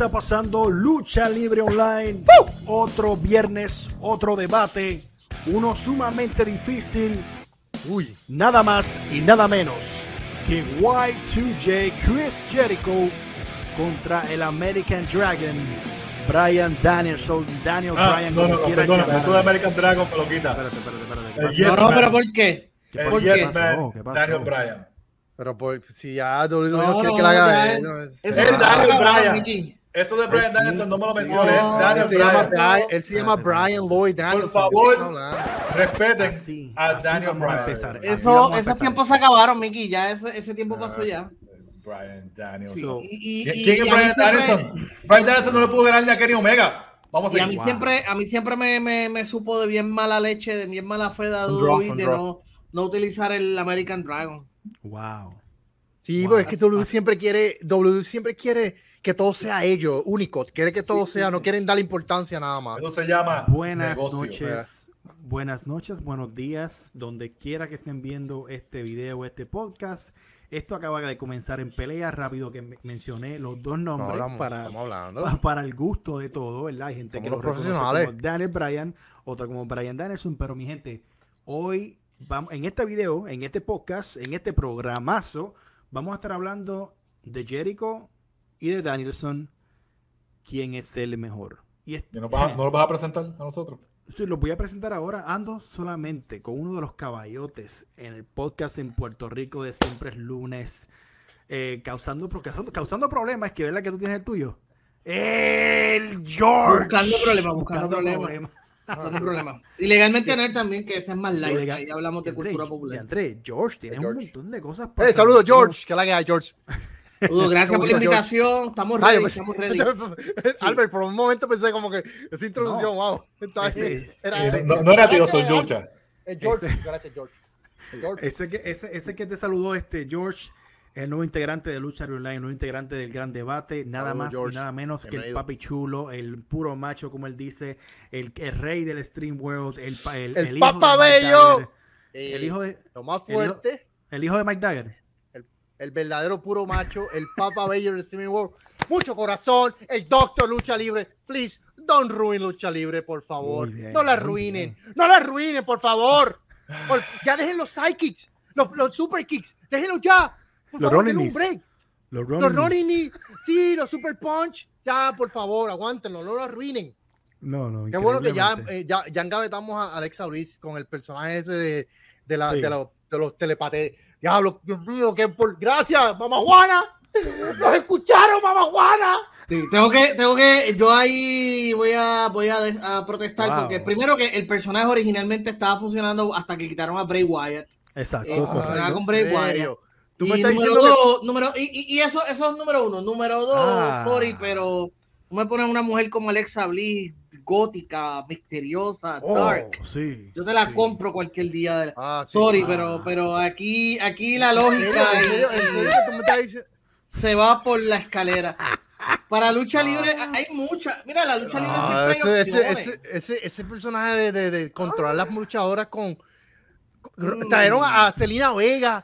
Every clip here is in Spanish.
está pasando? Lucha Libre Online. Otro viernes, otro debate. Uno sumamente difícil. Uy, nada más y nada menos que Y2J Chris Jericho contra el American Dragon. Brian Danielson, Daniel Ah, Bryan, no, no, no, quiera perdona, llamar. eso de American Dragon me lo quita. Espérate, espérate, espérate. ¿qué El pasó? Yes no, no, Man. pero ¿por qué? ¿Qué El pasó? Yes ¿Qué pasó? Man, ¿Qué pasó? Daniel Bryan. Pero por, si ya WWE no, No, quiere no, que la haga ya él, es- no es- Eso Es no Daniel Bryan. Eso de Brian Danielson no me lo sí, menciones. no, Daniel él se llama Bryan. Brian, él se llama Espérate, Brian Lloyd Danielson. Por favor. Respeten Así, a así Daniel a Bryan. empezar. Eso, esos tiempos se acabaron, Mickey. Ya ese, ese tiempo pasó ya. Brian Danielson. So, Y, y- ¿Quién y- es Brian siempre- Danielson? Brian Danielson no le pudo ganar ni a Kenny Omega. Vamos a Y a mí. Wow. siempre, a mí siempre me, me, me supo de bien mala leche, de bien mala fe de un de no, no utilizar el American Dragon. Wow. Sí, Wow, porque es que W siempre quiere, W siempre quiere que todo sea ellos, único, quiere que todo sea, no quieren darle importancia a nada más. Eso se llama Buenas negocio. noches, buenas noches, buenos días, donde quiera que estén viendo este video, este podcast. Esto acaba de comenzar en pelea, rápido que me- mencioné los dos No, nombres hablamos- para, para el gusto de todo, ¿verdad? Hay gente que los profesionales. como Daniel Bryan, otro como Brian Danielson, pero mi gente, hoy vamos, en este video, en este podcast, en este programazo, vamos a estar hablando de Jericho y de Danielson, quién es el mejor. Y es- ¿Y ¿No, no lo vas a presentar a nosotros? Sí, los voy a presentar ahora. Ando solamente con uno de los caballotes en el podcast en Puerto Rico de Siempre es Lunes. eh, causando, causando, causando problemas. Que verdad que tú tienes el tuyo. El George. Buscando problemas, buscando problemas. No hay problema. Y legalmente Nerd también, que ese es más light. Legal- Ahí hablamos de cultura popular. André, George, tienes George. un montón de cosas Eh, saludos, George, que la que hay, George. Gracias por la invitación. Estamos Ay, ready, estamos ready. Albert, por un momento pensé como que esa introducción, No. wow. Ese- así, era- ese- No, no era tío. Eh, George, Ese- gracias, George. George. Ese que, ese, ese que te saludó, este George, el nuevo integrante de Lucha Online, el nuevo integrante del Gran Debate, nada más George. y nada menos que el papi chulo, el puro macho, como él dice, el, el rey del Stream World, el, pa- el, El hijo Papa Bello. Dagger, Eh, el hijo de lo más el hijo- fuerte, el hijo de Mike Dagger. El verdadero puro macho, el Papa del Streaming World. Mucho corazón, el Doctor Lucha Libre. Please, don't ruin Lucha Libre, por favor. Bien, no la arruinen, no la arruinen, por favor. Por- ya dejen los sidekicks, los, los super kicks, déjenlos ya. Por Los favor, denle un break. Los Ronin. sí, los super punch. Ya, por favor, aguántenlo, no lo arruinen. No, no. Qué bueno que ya, eh, ya, ya engavetamos a Alexa Bliss con el personaje ese de, de, la, Sí. de, los- de los telepates. Diablo, Dios mío, que por gracias, mamá Juana. Nos escucharon, mamá Juana. Sí, tengo que, tengo que, yo ahí voy a, voy a, protestar Wow. porque primero que el personaje originalmente estaba funcionando hasta que quitaron a Bray Wyatt. Exacto. Eh, con ¿en Bray? Wyatt. Tú Y estás número diciendo que- dos, número, y, y- y eso, eso es número uno. Número dos, Ah. sorry, pero tú me pones una mujer como Alexa Bliss, gótica, misteriosa, Oh, dark. sí. Yo te la sí. compro cualquier día. De... Ah, sí. Sorry, Ah. pero, pero aquí, aquí la ¿En serio? lógica ¿En serio? ¿En serio que tú me estás diciendo? se va por la escalera. Para lucha libre hay mucha. Mira, la lucha libre Ah, siempre hay ese, ese, opciones. ese, ese, ese personaje de, de, de controlar las luchadoras con, con- Mm. trajeron a, a Selena Vega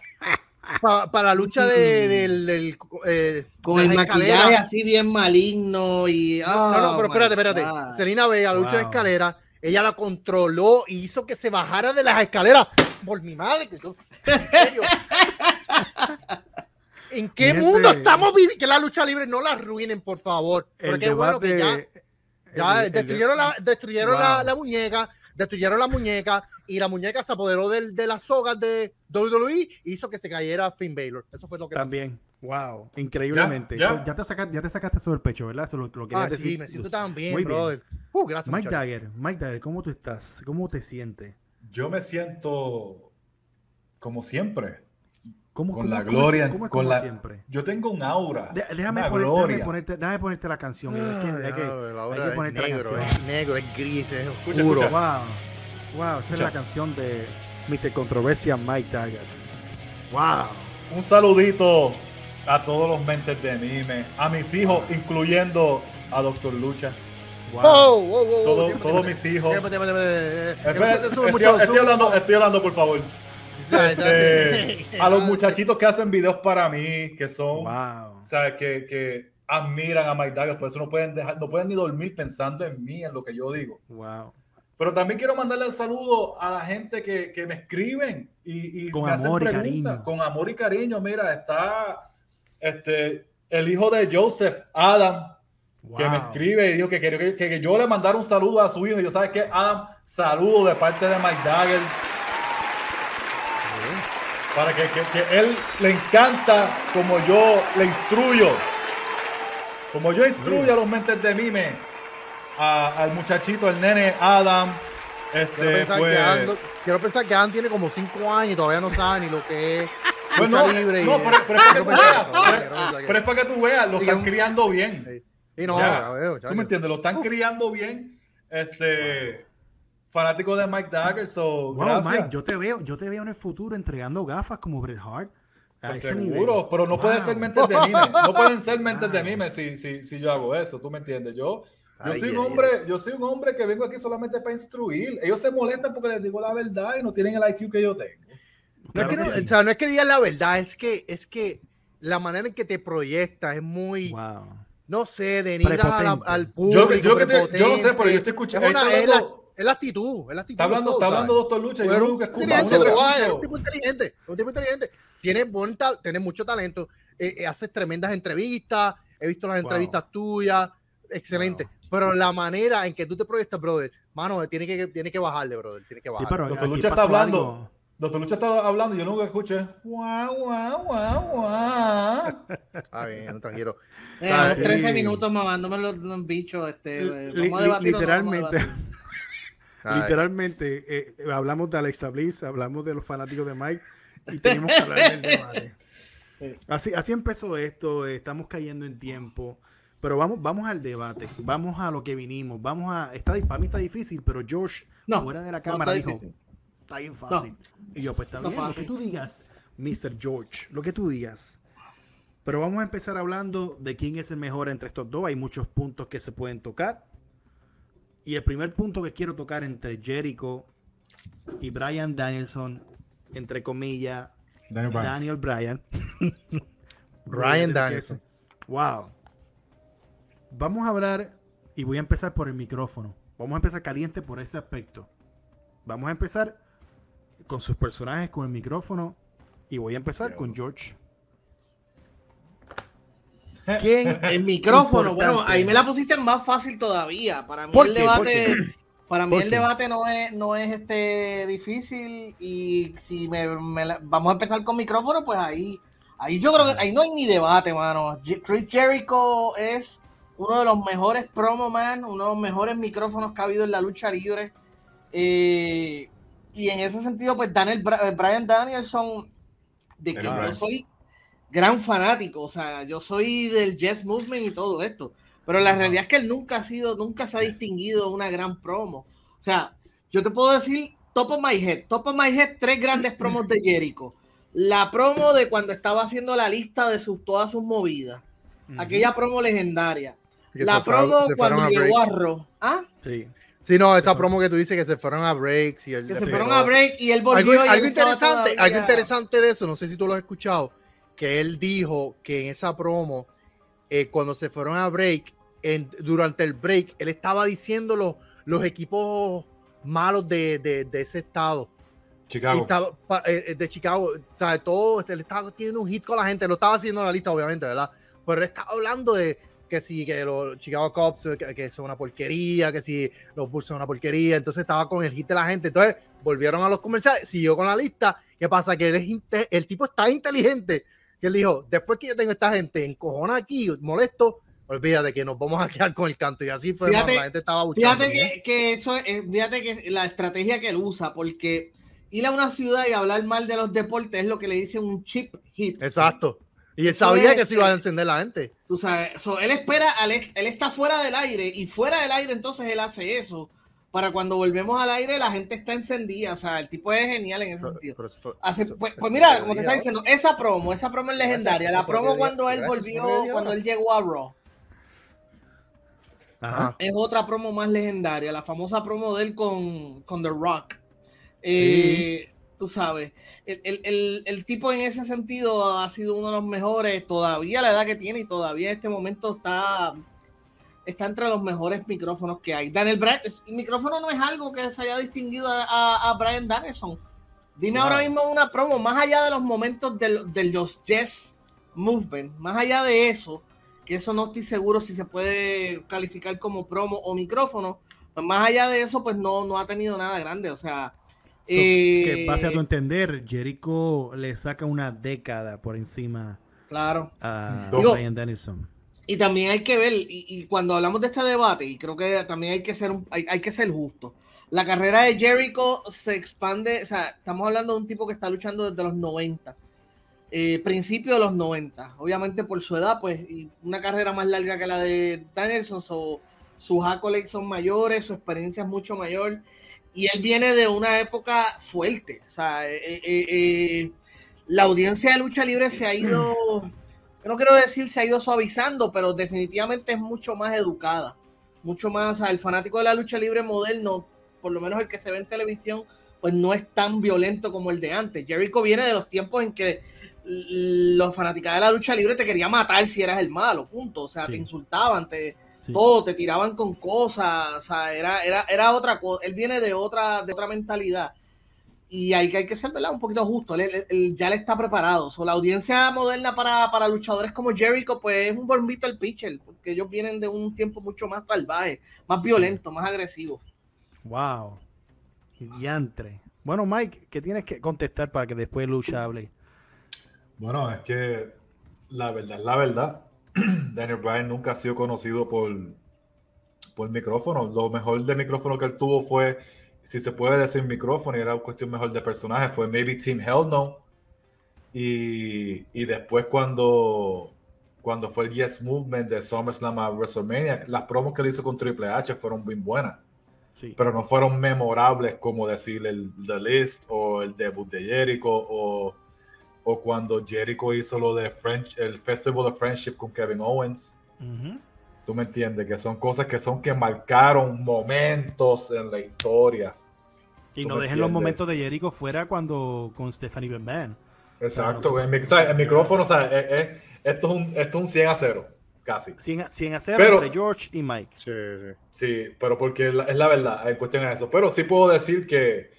pa- para la lucha de, del, del, eh, Con de el maquillaje escaleras. así bien maligno y. No, no, no, oh pero my espérate, espérate. God. Selena Vega, la lucha de Wow. escalera, ella la controló y hizo que se bajara de las escaleras. Por mi madre, que yo- en serio. ¿En qué Mi mundo estamos viviendo? Que la lucha libre no la arruinen, por favor. El Porque qué bueno que ya, ya el- el- destruyeron, la, destruyeron la, Wow. la muñeca, destruyeron la muñeca y la muñeca se apoderó del- de las sogas de WWE y hizo que se cayera Finn Balor. Eso fue lo que pasó. También. Wow. Increíblemente. Ya, Eso- ya. Ya, te, sacaste, ya te sacaste eso del pecho, ¿verdad? Eso lo, lo querías Ah, sí, decir. me siento tan bien, Muy bien. brother. Uh, gracias, Mike muchacho. Dagger, Mike Dagger, ¿cómo tú estás? ¿Cómo te sientes? Yo me siento como siempre. ¿Cómo, Con cómo- la gloria, cómo con la- siempre? Yo tengo un aura. De- déjame, una poner- gloria. déjame ponerte, déjame ponerte la canción. hay que- hay que- Ah, la hay hora que es ponerte la negro, canción. es negro, es gris, es oscuro. escucha. Wow. Wow, esa es la canción de Mr. Controversia Mike Dagger. Wow. Un saludito a todos los mentes de anime, a mis hijos, incluyendo a Doctor Lucha. wow. Oh, oh, oh, oh, Todo- todos mis hijos. estoy, hablando, estoy hablando, por favor. Este, a los muchachitos que hacen videos para mí, que son, Wow. ¿sabes? Que, que admiran a Mike Dagger, por eso no pueden dejar, no pueden ni dormir pensando en mí, en lo que yo digo. Wow. Pero también quiero mandarle el saludo a la gente que, que me escriben y, y Con me hacen amor y preguntas. cariño. Con amor y cariño. Mira, está este, el hijo de Joseph, Adam, wow. que me escribe y dijo que quería que, que yo le mandara un saludo a su hijo. Y yo, ¿sabes qué? Adam, saludo de parte de Mike Dagger. Para que, que- que él le encanta como yo le instruyo. Como yo instruyo a los mentes de mime, a- al muchachito, el nene Adam. Quiero Este, pensar, pues, que Adam, quiero pensar que Adam tiene como 5 años y todavía no sabe ni lo que es. pues no, libre y- no, pero, pero es para que tú veas, pero- es para que tú lo están criando bien. Sí. Y no, Ya. ya veo, ¿Tú chacho. me entiendes? Lo están criando bien. Este, fanático de Mike Dagger, so, Wow, gracias. Mike, yo te veo, yo te veo en el futuro entregando gafas como Bret Hart. A Pues ese seguro, nivel. pero no pueden Wow. ser mentes de mime. No pueden ser mentes de mime si, si, si yo hago eso, ¿tú me entiendes? Yo, yo Ay, soy un ay, hombre, yo soy un hombre que vengo aquí solamente para instruir. Ellos se molestan porque les digo la verdad y no tienen el IQ que yo tengo. No, Claro es que no, que sí. o sea, no es que digas la verdad, es que, es que la manera en que te proyectas es muy, Wow. no sé, Prepotente. al Yo, público. yo que te- yo no sé, pero yo estoy escuchando. Es, una- es la, es la actitud, es la actitud. está hablando, todo, está hablando. Doctor Lucha. Yo que escucho. inteligente, pero, ah, escucho. un tipo inteligente, un tipo inteligente. Tienes, buen tal- tienes mucho talento, eh, eh, haces tremendas entrevistas, he visto las Wow. entrevistas tuyas, excelente. Wow. Pero la manera en que tú te proyectas, brother, mano, tiene que, tiene que bajarle, brother, tiene que Sí, bajarle. pero Doctor Lucha está hablando. algo. Doctor Lucha está hablando y yo nunca escuché. Guau, guau, guau, guau. Ah, bien, tranquilo. Eh, ¿Sabes? 13 Sí. minutos mamándome los, los bichos. Este, vamos a debatir o no vamos a literalmente, debatir? Ay. literalmente, eh, eh, hablamos de Alexa Bliss, hablamos de los fanáticos de Mike y tenemos que hablar del debate. Así, así empezó esto, eh, estamos cayendo en tiempo, pero vamos, vamos al debate, vamos a lo que vinimos, vamos a, está, para mí está difícil, pero Josh No, fuera de la no cámara está dijo, está bien fácil. Y yo, pues está No bien, lo que fácil. tú digas, Mr. George, lo que tú digas. Pero vamos a empezar hablando de quién es el mejor entre estos dos. Hay muchos puntos que se pueden tocar. Y el primer punto que quiero tocar entre Jericho y Brian Danielson, entre comillas, Daniel Bryan. Daniel Bryan. Brian Danielson. Wow. Vamos a hablar y voy a empezar por el micrófono. Vamos a empezar caliente por ese aspecto. Vamos a empezar con sus personajes, con el micrófono. Y voy a empezar con George. ¿Quién? El micrófono, bueno, ahí me la pusiste más fácil todavía. Para mí ¿Por el qué? debate, para mí ¿Por el qué? debate no es, no es este difícil y si me, me la- vamos a empezar con micrófono, pues ahí, ahí yo creo que ahí no hay ni debate, mano. Chris Jericho es uno de los mejores promo man, uno de los mejores micrófonos que ha habido en la lucha libre. Eh, y en ese sentido, pues Daniel Brian Danielson, de que yo soy gran fanático, o sea, yo soy del Jazz Movement y todo esto, pero la realidad es que él nunca ha sido, nunca se ha distinguido una gran promo. O sea, yo te puedo decir, top of my head, top of my head, tres grandes promos de Jericho. La promo de cuando estaba haciendo la lista de sus, todas sus movidas, aquella promo legendaria. Que La promo cuando a llegó a Raw. ¿Ah? Sí. Sí, no, esa promo que tú dices que se fueron a breaks y el Que se fueron a break y él volvió. algo, y él algo interesante, algo interesante de eso, no sé si tú lo has escuchado, que él dijo que en esa promo, eh, cuando se fueron a break, en- durante el break, él estaba diciendo los, los equipos malos de, de- de ese estado. Chicago. estaba, eh, eh, de Chicago, sabe todo, este, él estaba teniendo un hit con la gente, lo estaba haciendo en la lista, obviamente, ¿verdad? Pero él estaba hablando de que si que los Chicago Cubs que, que son una porquería, que si los Bulls son una porquería, entonces estaba con el hit de la gente, entonces volvieron a los comerciales, siguió con la lista, ¿qué pasa? Que él es el tipo está inteligente, que él dijo, después que yo tengo esta gente encojona aquí, molesto, olvídate que nos vamos a quedar con el canto, y así fue, Fíjate- la gente estaba buchando. Fíjate que, que eso es, fíjate que la estrategia que él usa, porque ir a una ciudad y hablar mal de los deportes es lo que le dicen un chip hit. Exacto. Y él sabía que se iba a encender la gente. Tú sabes, so, él espera, él está fuera del aire y fuera del aire entonces él hace eso para cuando volvemos al aire la gente está encendida. O sea, el tipo es genial en ese sentido. Pero fue- eso- pues, pues mira, como te está diciendo, esa promo, esa promo es legendaria. La promo cuando él volvió, cuando él llegó a Raw. Ajá. es otra promo más legendaria, la famosa promo de él con, con The Rock. Eh, tú sabes, el, el- el- el tipo en ese sentido ha sido uno de los mejores, todavía la edad que tiene y todavía en este momento está, está entre los mejores micrófonos que hay. Daniel Bryan, el micrófono no es algo que se haya distinguido a, a- a Brian Danielson. Dime No. ahora mismo una promo, más allá de los momentos del- de, los Jazz Movement, más allá de eso, que eso no estoy seguro si se puede calificar como promo o micrófono, pues más allá de eso, pues no, no ha tenido nada grande, o sea... So, que eh, pase a tu entender, Jericho le saca una década por encima Claro. a Digo- Brian Danielson. Y también hay que ver, y, cuando hablamos de este debate, y creo que también hay que ser un- hay, hay que ser justo. La carrera de Jericho se expande, o sea, estamos hablando de un tipo que está luchando desde los 90, eh, principio de los 90. Obviamente por su edad, pues, y una carrera más larga que la de Danielson, so- sus accolades son mayores, su experiencia es mucho mayor, y él viene de una época fuerte. O sea, eh, eh, eh, la audiencia de lucha libre se ha ido yo no quiero decir se ha ido suavizando, pero definitivamente es mucho más educada, mucho más, o sea, el fanático de la lucha libre moderno, por lo menos el que se ve en televisión, pues no es tan violento como el de antes. Jericho viene de los tiempos en que los fanáticos de la lucha libre te querían matar si eras el malo, punto, o sea, Sí. te insultaban, te Sí. todo, te tiraban con cosas, o sea, era, era, era otra cosa, él viene de otra, de otra mentalidad. Y hay que, hay que ser ¿verdad? un poquito justo. Él, él- él ya le está preparado. So, la audiencia moderna para, para luchadores como Jericho, pues es un bombito al pitcher, porque ellos vienen de un tiempo mucho más salvaje, más violento, más agresivo. Wow. Diantre. Bueno, Mike, ¿qué tienes que contestar para que después Lucha hable? Bueno, es que la verdad, la verdad, Daniel Bryan nunca ha sido conocido por, por micrófono. Lo mejor de micrófono que él tuvo fue, si se puede decir micrófono, y era cuestión mejor de personaje, fue maybe Team Hell No. Y, y después cuando, cuando fue el Yes Movement de SummerSlam a WrestleMania, las promos que él hizo con Triple H fueron bien buenas Sí. pero no fueron memorables como decir el The List o el debut de Jericho o, o cuando Jericho hizo lo de French, el Festival of Friendship con Kevin Owens. Tú me entiendes, que son cosas que son que marcaron momentos en la historia. Y no dejen los momentos de Jericho fuera cuando con Stephanie McMahon. Exacto, el, mic- o sea, el micrófono, o sea, es- es- esto, es un, esto es un 100 a 0, casi. 100, a- 100 a 0 Pero- entre George y Mike. Sí, sí. Sí, pero porque la- es la verdad, en cuestión de eso. Pero sí puedo decir que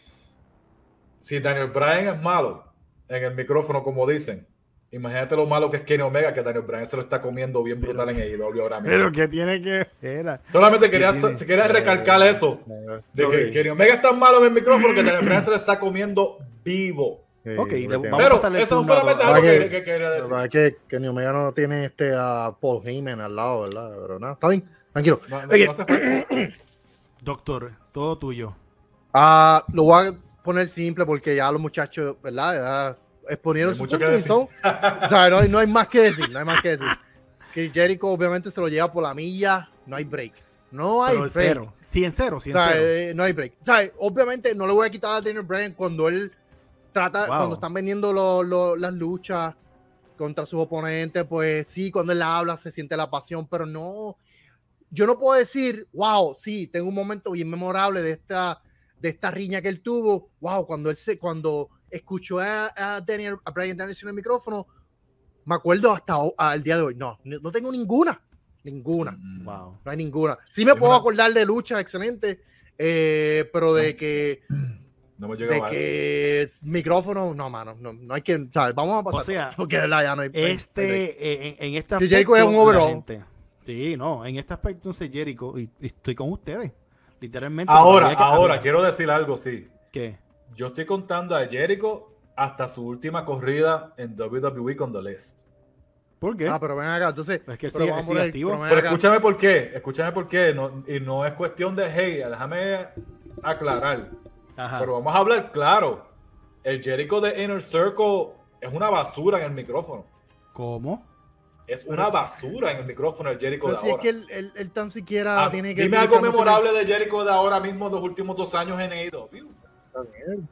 si Daniel Bryan es malo en el micrófono, como dicen, imagínate lo malo que es Kenny Omega, que Daniel Bryan se lo está comiendo bien Pero- brutal en AEW ahora mismo. Pero que tiene que. Solamente quería, ¿Qué tiene? se quería recalcar eso, de que Ok. Kenny Omega es tan malo en el micrófono que Daniel Bryan se lo está comiendo vivo. Ok, le- vamos a Pero el eso a solamente es algo que, que- que quería La decir. verdad es que Kenny Omega no tiene este a Paul Heyman al lado, ¿verdad? Pero nada, está bien, tranquilo. No, no-. Doctor, todo tuyo. ah, lo voy a poner simple porque ya los muchachos, ¿verdad? Ya exponieron su son- o sea, no, hay- no hay más que decir, no hay más que decir. Que Jericho obviamente se lo lleva por la milla, no hay break. No hay Pero break. cero. 100 0, 100 O sea, 0. eh, no hay break. O sea, obviamente no le voy a quitar a Daniel Bryan cuando él trata, Wow. cuando están vendiendo lo- lo- las luchas contra sus oponentes, pues sí, cuando él habla se siente la pasión, pero no, yo no puedo decir, wow, sí, tengo un momento bien memorable de esta, de esta riña que él tuvo, wow, cuando él se, cuando escuchó a, a Daniel, a Brian Danielson en el micrófono, me acuerdo hasta al día de hoy, no, no tengo ninguna, ninguna. Mm. Wow. No hay ninguna. Sí me Es puedo una- acordar de lucha, excelente, eh, pero de que, No me de que es micrófono, no, mano, no, no hay que, ¿sabes? Vamos a pasar. O sea, porque ya no hay. Este, eh, en, en este Jericho es un overall. gente- Sí, no, en este aspecto, entonces Jericho, y, y estoy con ustedes. Literalmente. Ahora, ahora, quiero decir algo, sí. ¿Qué? Yo estoy contando a Jericho hasta su última corrida en WWE con The List. ¿Por qué? Ah, pero ven acá, entonces. Es que pero sigue- vamos sigue activo. pero escúchame por qué, escúchame por qué, no- y no es cuestión de hey, déjame aclarar, Ajá. pero vamos a hablar claro. El Jericho de Inner Circle es una basura en el micrófono. ¿Cómo? Es una basura en el micrófono el Jericho Pero de si es ahora. que él, él- él tan siquiera Ah, tiene que. dime algo memorable de Jericho de ahora mismo, de los últimos dos años en AEW. El-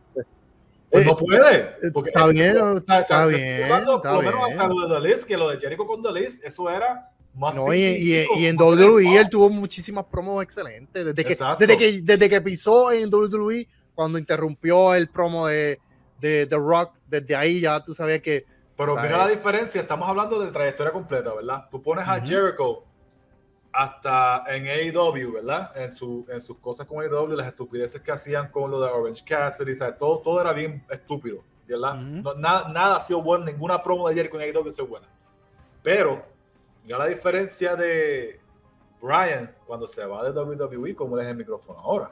Pues Eh, no puede. Porque está bien, está bien, jugando, está por lo menos bien. hasta lo de que lo de Jericho con List, eso era más No, y, y- sencillo, y en WWE él relajado. tuvo muchísimas promos excelentes. Desde que, Exacto. desde que, desde que pisó en WWE, cuando interrumpió el promo de, de The Rock, desde ahí ya tú sabías que. Pero mira la diferencia, estamos hablando de trayectoria completa, ¿verdad? Tú pones a. Jericho hasta en AEW, ¿verdad? En, su, en sus cosas con AEW, las estupideces que hacían con lo de Orange Cassidy, ¿sabes? Todo, todo era bien estúpido, ¿verdad? No- nada, nada ha sido bueno, ninguna promo de Jericho en AEW ha sido buena. Pero, mira la diferencia de Brian cuando se va de WWE, como es el micrófono ahora.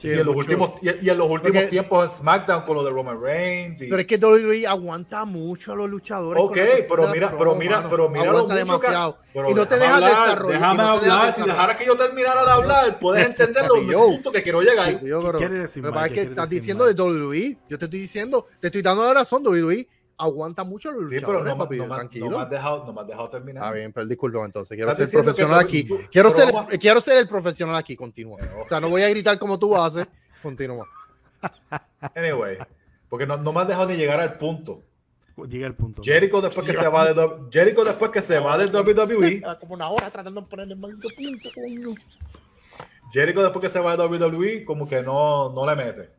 Sí, y, en los últimos, y, y en los últimos Porque- tiempos en SmackDown con lo de Roman Reigns. Y, Pero es que WWE aguanta mucho a los luchadores. Ok, pero mira, promo, pero mira, mano. pero mira mucho que- demasiado. Pero y no te dejas hablar, desarrollar. Déjame no hablar. Si dejara que yo terminara de hablar, puedes entender los puntos que quiero llegar. Sí, yo, pero- quiere decir, que Mike? ¿Qué que estás decir, diciendo Mike? de WWE. Yo te estoy diciendo, te estoy dando la razón. WWE aguanta mucho los Sí, luchadores, pero no, me- papi, no, tranquilo. no me has dejado, no me has dejado terminar. Está bien, pero disculpa entonces. Quiero ser que profesional tú- aquí. tú- Quiero ser, vamos- quiero ser el profesional aquí. Continúa. O sea, no voy a gritar como tú haces. Continúa. Anyway, porque no, no me has dejado ni llegar al punto. Llega el punto. Jericho después que se va de Jericho después que se va de WWE, Como una hora tratando de ponerle el maldito punto, coño. Jericho después que se va de WWE como que no, no le mete.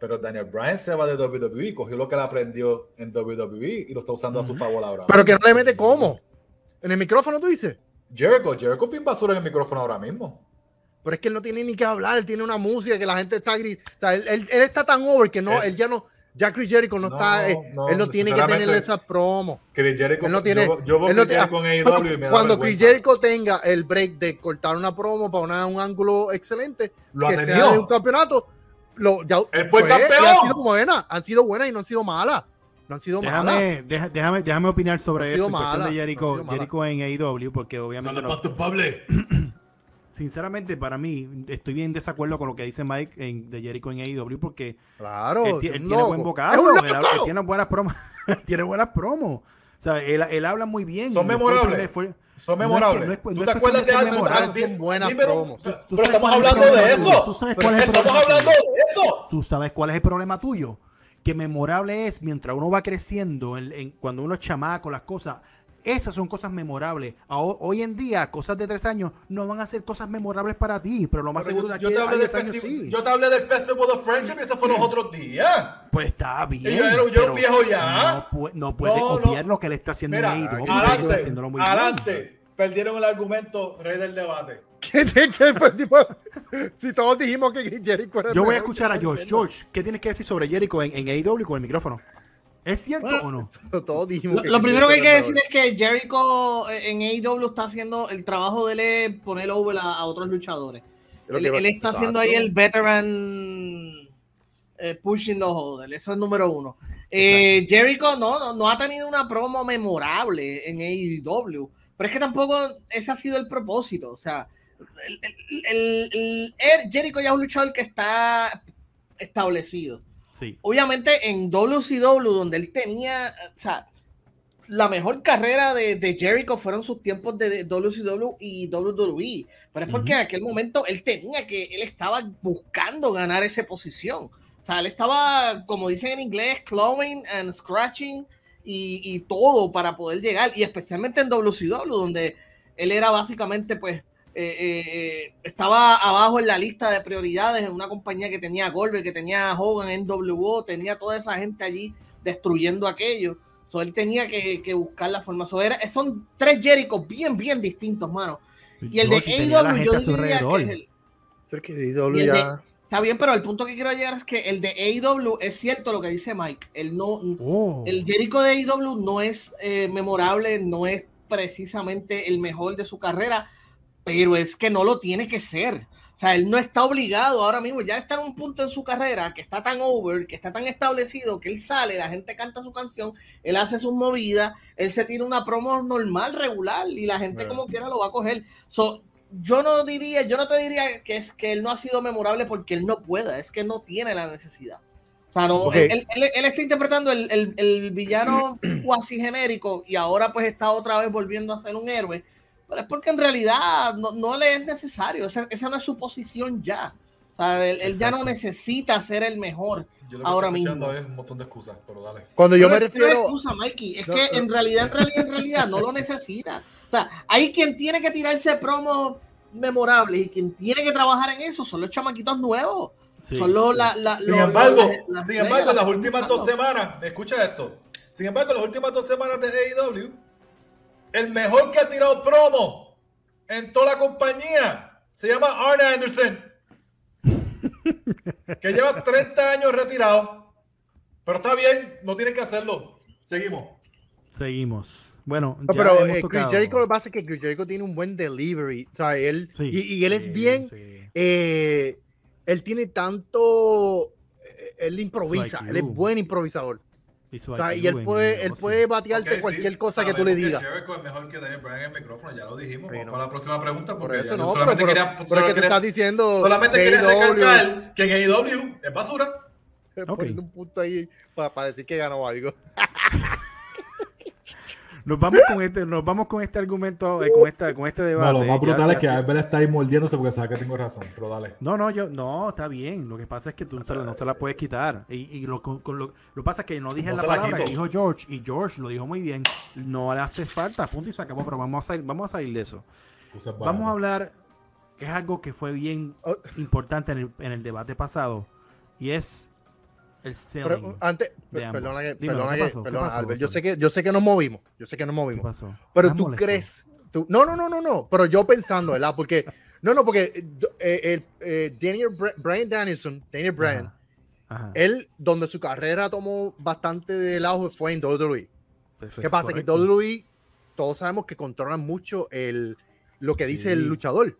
Pero Daniel Bryan se va de WWE, cogió lo que él aprendió en WWE y lo está usando a su favor ahora. Pero que no le mete cómo. En el micrófono tú dices. Jericho, Jericho pin basura en el micrófono ahora mismo. Pero es que él no tiene ni que hablar, él tiene una música que la gente está gritando. O sea, él, él- él está tan over que no, Es- él ya no. Ya Chris Jericho no, No, está. eh, no, él no tiene que tener esas promos. Chris Jericho, Él no tiene- yo, yo veo él no te- en AEW y me da Cuando Chris. Jericho tenga el break de cortar una promo para una- un ángulo excelente, Lo ha que sea tenido. de un campeonato, lo, ya, Él fue el y han campeón. sido buenas, han sido buenas y no han sido malas. No han sido malas. Déjame, deja- déjame, déjame opinar sobre Ha eso. sido en cuestión mala, de Jericho, mala. Jericho en AEW, porque obviamente no- sinceramente para mí estoy bien en desacuerdo con lo que dice Mike en, de Jericho en AEW porque Claro, él, él un tiene buen vocablo, él, él tiene buenas promos, tiene buenas promos. O sea, él, él habla muy bien. Son fue memorables. Son no es que- memorables. no es ¿Tú te acuerdas de algo? Tú- tú Pero estamos hablando de eso. Tú sabes cuál es el estamos problema hablando tuyo. de eso. Tú sabes cuál es el problema tuyo. Que memorable es mientras uno va creciendo, en- en- cuando uno es chamaco, las cosas. Esas son cosas memorables. Hoy en día, cosas de tres años no van a ser cosas memorables para ti, pero lo más Pero seguro de yo, aquí yo te hablé del 10 años sí. yo te hablé del Festival of Friendship y eso fue los otros días. Pues está bien. yo era- yo era un viejo ya. No, pu- no puede No, lo que él está haciendo Mira, porque adelante, está haciéndolo muy bien. adelante. Perdieron el argumento, rey del debate. ¿Qué- qué- qué- pues, tipo, si todos dijimos que Jericho era el Yo voy a escuchar a ¿qué George. George, ¿qué tienes que decir sobre Jericho en, en AEW con el micrófono? ¿Es cierto Bueno, o no? Dijimos Lo, que lo Chris primero que hay que decir es que Jericho eh, en AEW está haciendo el trabajo de él es poner over a, a otros luchadores. Él, él está haciendo ahí el veteran eh, pushing the holder. Eso es número uno. Eh, Jericho no, no, no ha tenido una promo memorable en AEW, pero es que tampoco ese ha sido el propósito. O sea, el, el- el- el- el- Jericho ya es un luchador que está establecido. Sí. Obviamente en WCW, donde él tenía, o sea, la mejor carrera de, de Jericho fueron sus tiempos de WCW y WWE, pero es porque en aquel momento él tenía que, él estaba buscando ganar esa posición. O sea, él estaba, como dicen en inglés, clawing and scratching y, y todo para poder llegar, y especialmente en WCW, donde él era básicamente, pues, eh, eh, eh, estaba abajo en la lista de prioridades en una compañía que tenía a Goldberg, que tenía a Hogan, NWO, tenía toda esa gente allí destruyendo aquello. So, él tenía que, que buscar la forma. So, era- son tres Jericho bien, bien distintos, mano. Y el de la AEW, yo diría que es el- que AEW el ya- está bien, pero el punto que quiero llegar es que el de AEW es cierto lo que dice Mike. Él no, Oh. el Jericho de AEW no es eh, memorable, no es precisamente el mejor de su carrera, pero es que no lo tiene que ser. O sea, él no está obligado ahora mismo, ya está en un punto en su carrera que está tan over, que está tan establecido, que él sale, la gente canta su canción, él hace sus movidas, él se tira una promo normal, regular, y la gente Bueno. como quiera lo va a coger. So, yo no diría, yo no te diría que es que él no ha sido memorable porque él no pueda, es que no tiene la necesidad. O sea, no, Ok. él, él- él- él está interpretando el, el- el villano cuasi genérico y ahora pues está otra vez volviendo a ser un héroe, pero es porque en realidad no, no le es necesario, esa, esa no es su posición ya. O sea, él, él ya no necesita ser el mejor. Yo lo que Ahora estoy mismo. es un montón de excusas, pero dale. Cuando yo No me refiero. excusa, Mikey, es No, que no. en realidad, en realidad, en realidad no lo necesita. O sea, hay quien tiene que tirarse promos memorables y quien tiene que trabajar en eso son los chamaquitos nuevos. Sí, Son los, sí. la, la, Sin los- embargo, las- las sin embargo, en las últimas dos semanas, escucha esto. Sin embargo, en las últimas dos semanas de AEW, el mejor que ha tirado promo en toda la compañía se llama Arne Anderson. que lleva 30 años retirado. Pero está bien, no tiene que hacerlo. Seguimos. Seguimos. Bueno, No, pero eh, Chris Jericho, lo que pasa es que Chris Jericho tiene un buen delivery. O sea, él, Sí, y, y él es bien, sí. eh, él tiene tanto, eh, él improvisa, él es buen improvisador. Y su O sea, y IQ él puede, él puede batearte cualquier sí, cosa que tú le digas. Es mejor que Daniel Bryan en el micrófono, ya lo dijimos. Vamos para la próxima pregunta. Por Porque eso ya yo no, solamente pero, quería, pero solo es que tú quería- estás diciendo solamente que quería recalcar que en AEW es basura. Poniendo un punto ahí para, decir que ganó algo. Nos vamos con este, nos vamos con este argumento, eh, con esta, con este debate. No, lo más brutal ya- es que Albert está ahí mordiéndose porque sabe que tengo razón. Pero dale. No, no, yo, no, está bien. Lo que pasa es que tú no se la, no se la puedes quitar. Y, y lo, con- con lo, lo que pasa es que no dije No la palabra que dijo George, y George lo dijo muy bien. No le hace falta, punto y se acabó, pero vamos a salir, vamos a salir de eso. Vamos a hablar, que es algo que fue bien Oh. importante en el, en el debate pasado, y es el. Pero antes, perdona que, Dímelo, perdona ¿qué que- pasó? ¿Qué perdona, pasó, Albert, yo sé que, yo sé que nos movimos, yo sé que nos ¿Qué movimos. pasó? Pero ¿Estás tú molesto? crees, tú, no, no, no, no, no, pero yo pensando, ¿verdad? Porque, no, no, porque eh, el, eh, Daniel Brian Danielson, Daniel Bryan, Ajá, ajá. él, donde su carrera tomó bastante del auge fue en WWE. Perfecto, ¿Qué pasa? correcto. Que WWE, todos sabemos que controlan mucho el, lo que dice Sí. el luchador.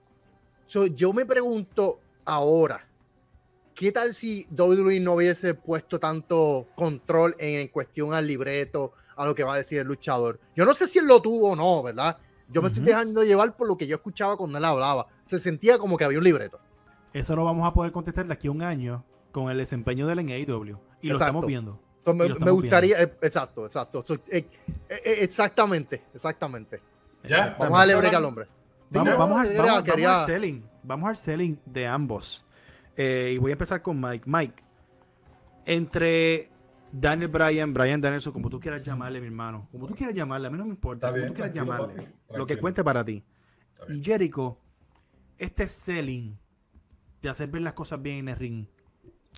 So, yo me pregunto ahora, ¿qué tal si WWE no hubiese puesto tanto control en, en cuestión al libreto, a lo que va a decir el luchador? Yo no sé si él lo tuvo o no, ¿verdad? Yo me estoy dejando llevar por lo que yo escuchaba cuando él hablaba. Se sentía como que había un libreto. Eso lo vamos a poder contestar de aquí a un año con el desempeño del en AEW. Y lo estamos viendo. So, me, gustaría, eh, exacto, exacto. So, eh, eh, exactamente, exactamente. Ya. Vamos a darle break al hombre. Sí, Vamos, yo vamos, quería- vamos- al selling. Vamos al selling de ambos. Eh, y voy a empezar con Mike. Mike, entre Daniel Bryan, Brian Danielson, como tú quieras llamarle, mi hermano. Como tú quieras llamarle, a mí no me importa. Está como bien, tú quieras llamarle. papi, Lo que cuente para ti. Y Jericho, este selling de hacer ver las cosas bien en el ring,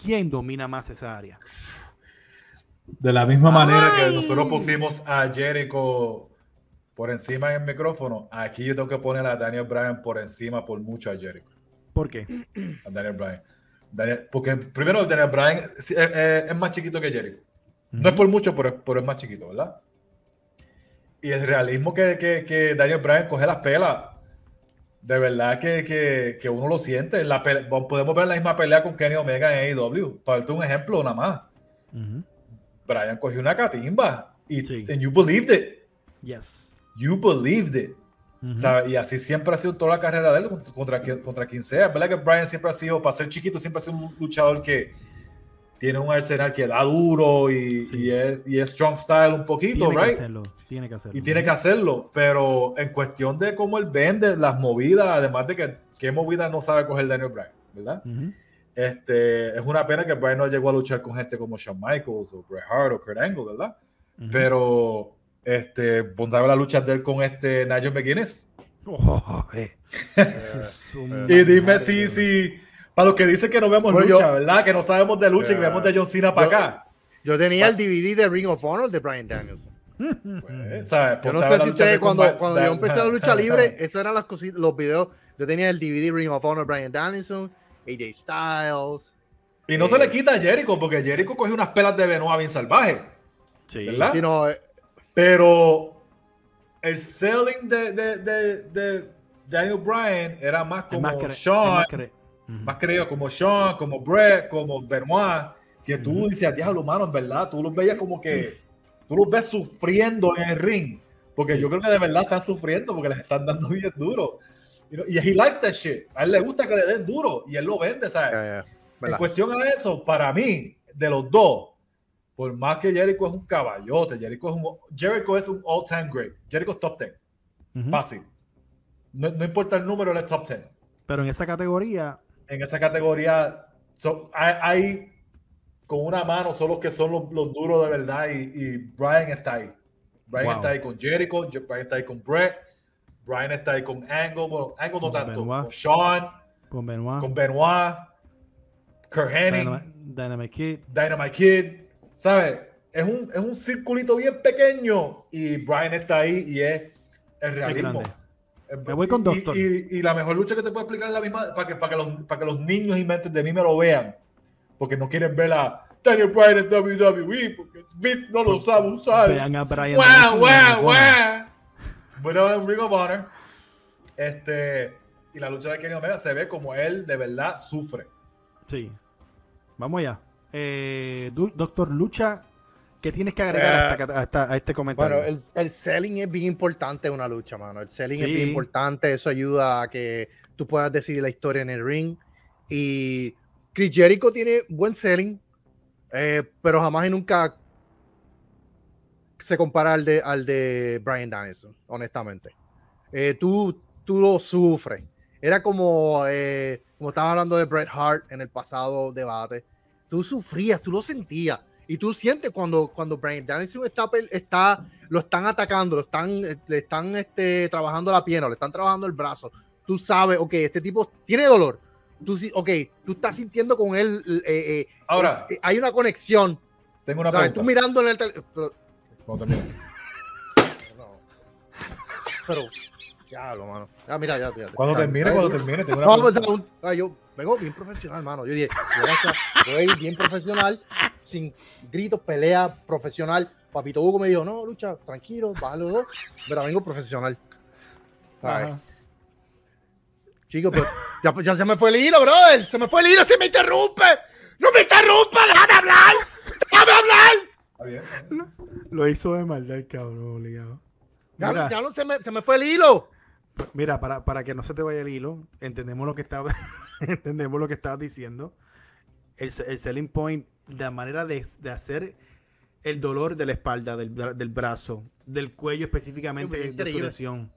¿quién domina más esa área? De la misma manera que nosotros pusimos a Jericho por encima en el micrófono, aquí yo tengo que poner a Daniel Bryan por encima por mucho a Jericho. ¿Por qué? A Daniel Bryan. Daniel- porque primero Daniel Bryan es, es- es más chiquito que Jericho. No es por mucho, pero, pero es más chiquito, ¿verdad? Y el realismo que, que, que Daniel Bryan coge las pelas, de verdad que, que, que uno lo siente. La pele- podemos ver la misma pelea con Kenny Omega en AEW. Para darte un ejemplo, nada más. Ujú. Brian cogió una catimba y Sí. and you believed it. Yes. You believed it. Ujú. ¿sabes? Y así siempre ha sido toda la carrera de él contra, contra quien sea. Es verdad que Brian siempre ha sido, para ser chiquito, siempre ha sido un luchador que tiene un arsenal que da duro y, Sí. y es, y es strong style un poquito, Tiene que right? hacerlo. Tiene que hacerlo. Y tiene que hacerlo, pero en cuestión de cómo él vende las movidas, además de que qué movidas no sabe coger Daniel Bryan, ¿verdad? Ujú. Este, es una pena que Bryan no llegó a luchar con gente como Shawn Michaels o Bret Hart o Kurt Angle, ¿verdad? Ujú. Pero este, pondrá la lucha de él con este Nigel McGuinness. Oh, eh. Eso es un Y dime si, eh. si, para los que dicen que no vemos Bueno, lucha, yo- ¿verdad? Que no sabemos de lucha y que Ya. vemos de John Cena para Yo- acá. Yo tenía el DVD de Ring of Honor de Brian Danielson. Pues, ¿sabes? Yo no sé si ustedes de cuando, cuando yo empecé la lucha libre, esos eran las cositas, los videos. Yo tenía el DVD Ring of Honor Brian Danielson, AJ Styles. Y no Eh. se le quita a Jericho, porque Jericho coge unas pelas de Benoit bien salvajes. Sí. ¿Verdad? Sí, no, eh, Pero el selling de, de, de, de Daniel Bryan era más como más Sean, más cre- Ujú. más creído como Sean, como Brett, como Benoit, que tú Ujú. dices, diablo, humano, en verdad, tú los veías como que, tú los ves sufriendo en el ring, porque yo creo que de verdad están sufriendo porque les están dando bien duro. Y he likes that shit. A él le gusta que le den duro y él lo vende, ¿sabes? ya, ya, En cuestión a eso, para mí, de los dos, por más que Jericho es un caballote, Jericho es un, Jericho es un all-time great. Jericho es top 10. Ujú. Fácil. No, no importa el número, él es top 10. Pero en esa categoría, En esa categoría, so- hay, hay con una mano son los que son los, los duros de verdad y, y Brian está ahí. Brian Wow. está ahí con Jericho, Je- Brian está ahí con Brett, Brian está ahí con Angle, bueno, Angle no Con tanto, Benoit. con Sean, con Benoit. con Benoit. Kurt Hennig, Dynamite, Dynamite Kid. Dynamite Kid, ¿sabes? Es un, es un circulito bien pequeño y Brian está ahí y es el realismo. Me voy con Doctor. Y, y la mejor lucha que te puedo explicar es la misma para que, para que, los, para que los niños y mentes de mí me lo vean. Porque no quieren ver a Daniel Bryan en WWE porque Vince no lo sabe usar. Vean a Brian ¡Guau, Danielson en guau, Ring of Honor. guau! Bueno, en Ring of Honor. Este, y la lucha de Kenny Omega se ve como él de verdad sufre. Sí. Vamos allá. Eh, Doctor Lucha, ¿qué tienes que agregar Eh, hasta- hasta- a este comentario? Bueno, el, el selling es bien importante en una lucha, mano. El selling es bien importante. Eso ayuda a que tú puedas decidir la historia en el ring. Y Chris Jericho tiene buen selling, eh, pero jamás y nunca se compara al de, al de Brian Danielson, honestamente. Eh, tú, tú lo sufres. Era como, eh, como estaba hablando de Bret Hart en el pasado debate. Tú sufrías, tú lo sentías. Y tú sientes cuando, cuando Brian Danielson está, está, lo están atacando, lo están, eh, le están este, trabajando la pierna, le están trabajando el brazo. Tú sabes, ok, este tipo tiene dolor. Tú, sí- ok, tú estás sintiendo con él. eh, eh, Ahora, es- eh, hay una conexión. tengo una ¿sabes? pregunta. Tú mirando en el tele- pero, no. Pero, ya, lo mano. Ya, mira, ya, ya. Cuando termine, cuando termine, tengo una No, pues, un- yo vengo bien profesional, mano. Yo dije, yo voy bien profesional, sin gritos, pelea, profesional. Papito Hugo me dijo, no, lucha, tranquilo, bájalo dos, pero vengo profesional. Chicos, pero ya, ya se me fue el hilo, brother. Se me fue el hilo, se me interrumpe. ¡No me interrumpa! ¡Déjame hablar! ¡Déjame hablar! Lo hizo de maldad, cabrón, obligado. Ya, ya no se me, se me fue el hilo. Mira, para, para que no se te vaya el hilo, entendemos lo que estaba, entendemos lo que estabas diciendo. El, el selling point, la manera de, de hacer el dolor de la espalda, del, del brazo, del cuello específicamente de su lesión.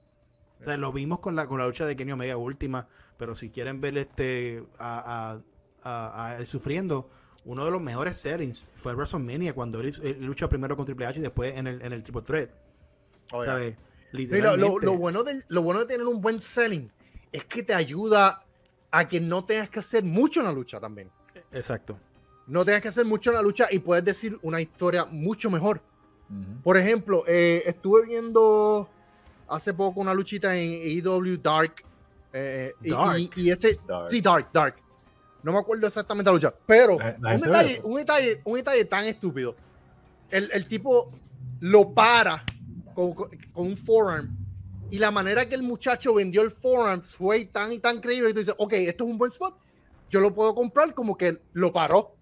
O sea, lo vimos con la, con la lucha de Kenny Omega última, pero si quieren ver este a, a- a- a él sufriendo, uno de los mejores settings fue WrestleMania cuando él, luchó primero con Triple H y después en el, en el Triple Threat. ¿sabes? Sí, lo, lo- lo bueno de, lo bueno de tener un buen selling es que te ayuda a que no tengas que hacer mucho en la lucha también. Exacto. No tengas que hacer mucho en la lucha y puedes decir una historia mucho mejor. Por ejemplo, eh, estuve viendo hace poco una luchita en AEW Dark. eh, y- Dark. Y, y este, Dark. sí, Dark, Dark. No me acuerdo exactamente la lucha, pero un detalle, un, detalle, un detalle tan estúpido. El, el tipo lo para con, con- un forearm y la manera que el muchacho vendió el forearm fue tan y tan creíble que tú dices, ok, esto es un buen spot, yo lo puedo comprar como que lo paró.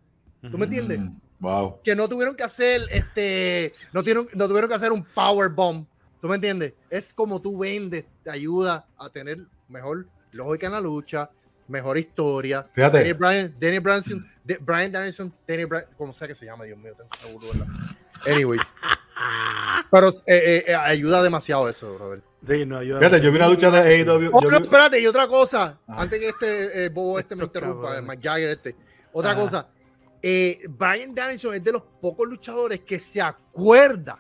¿Tú me entiendes? Mm, Wow. que no tuvieron que hacer este no tuvieron, no tuvieron que hacer un power bomb ¿tú me entiendes? es como tú vendes te ayuda a tener mejor lógica en la lucha mejor historia Fíjate. Danny Bryan Danny Branson Brian Danielson Danny Bryan como sea que se llama Dios mío tengo ¿verdad? anyways pero eh, eh, eh, ayuda demasiado eso brother Sí, no ayuda. Fíjate, yo vi una lucha de AEW. Oh, yo no, vi- espérate, y otra cosa, antes que este eh, bobo este me interrumpa, el cabrones. Mike Jagger este. Otra cosa, eh, Brian Danielson es de los pocos luchadores que se acuerda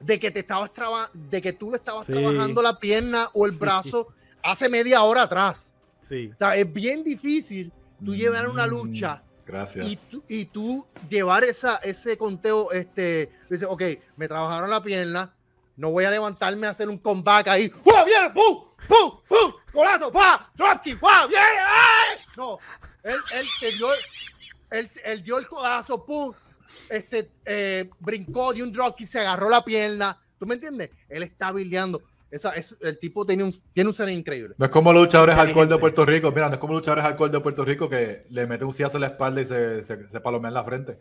de que te estabas traba- de que tú le estabas Sí. trabajando la pierna o el Sí. brazo hace media hora atrás. Sí. O sea, es bien difícil tú llevar una Mm, lucha Gracias. y tú, llevar esa, ese conteo, este, dices, ok, me trabajaron la pierna, no voy a levantarme a hacer un comeback ahí, ¡Pum! ¡Bien! ¡Pum! ¡Pum! ¡Pum! ¡Golazo! ¡Pa! ¡Dropkick! ¡Pa! ¡Bien! ¡Ay! No, él, él te dio, él, él dio el codazo, ¡pum! Este, eh, brincó de un dropkick, se agarró la pierna, ¿tú me entiendes? Él está bildeando. Esa, es, el tipo tiene un, tiene un ser increíble. No es como los luchadores alcohol de. Puerto Rico. Mira, no es como los luchadores alcohol de Puerto Rico que le meten un sillazo en la espalda y se, se, se palomean en la frente.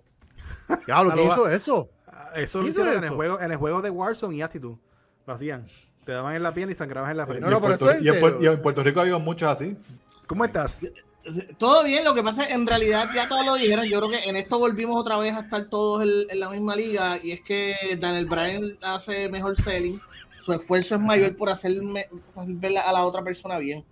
Ya, lo que lo hizo eso. Eso lo ¿Qué hizo hicieron en el, juego, en el juego de Warzone y Attitude. Lo hacían. Te daban en la pierna y sangrabas en la frente. No, y, no, en pero Puerto, eso es y en en Puer- serio. y en Puerto Rico había muchos así. ¿Cómo estás? Todo bien, lo que pasa es que en realidad ya todos lo dijeron. Yo creo que en esto volvimos otra vez a estar todos en, en la misma liga. Y es que Daniel Bryan hace mejor selling. Su esfuerzo es mayor por hacerme, hacer ver a la otra persona bien.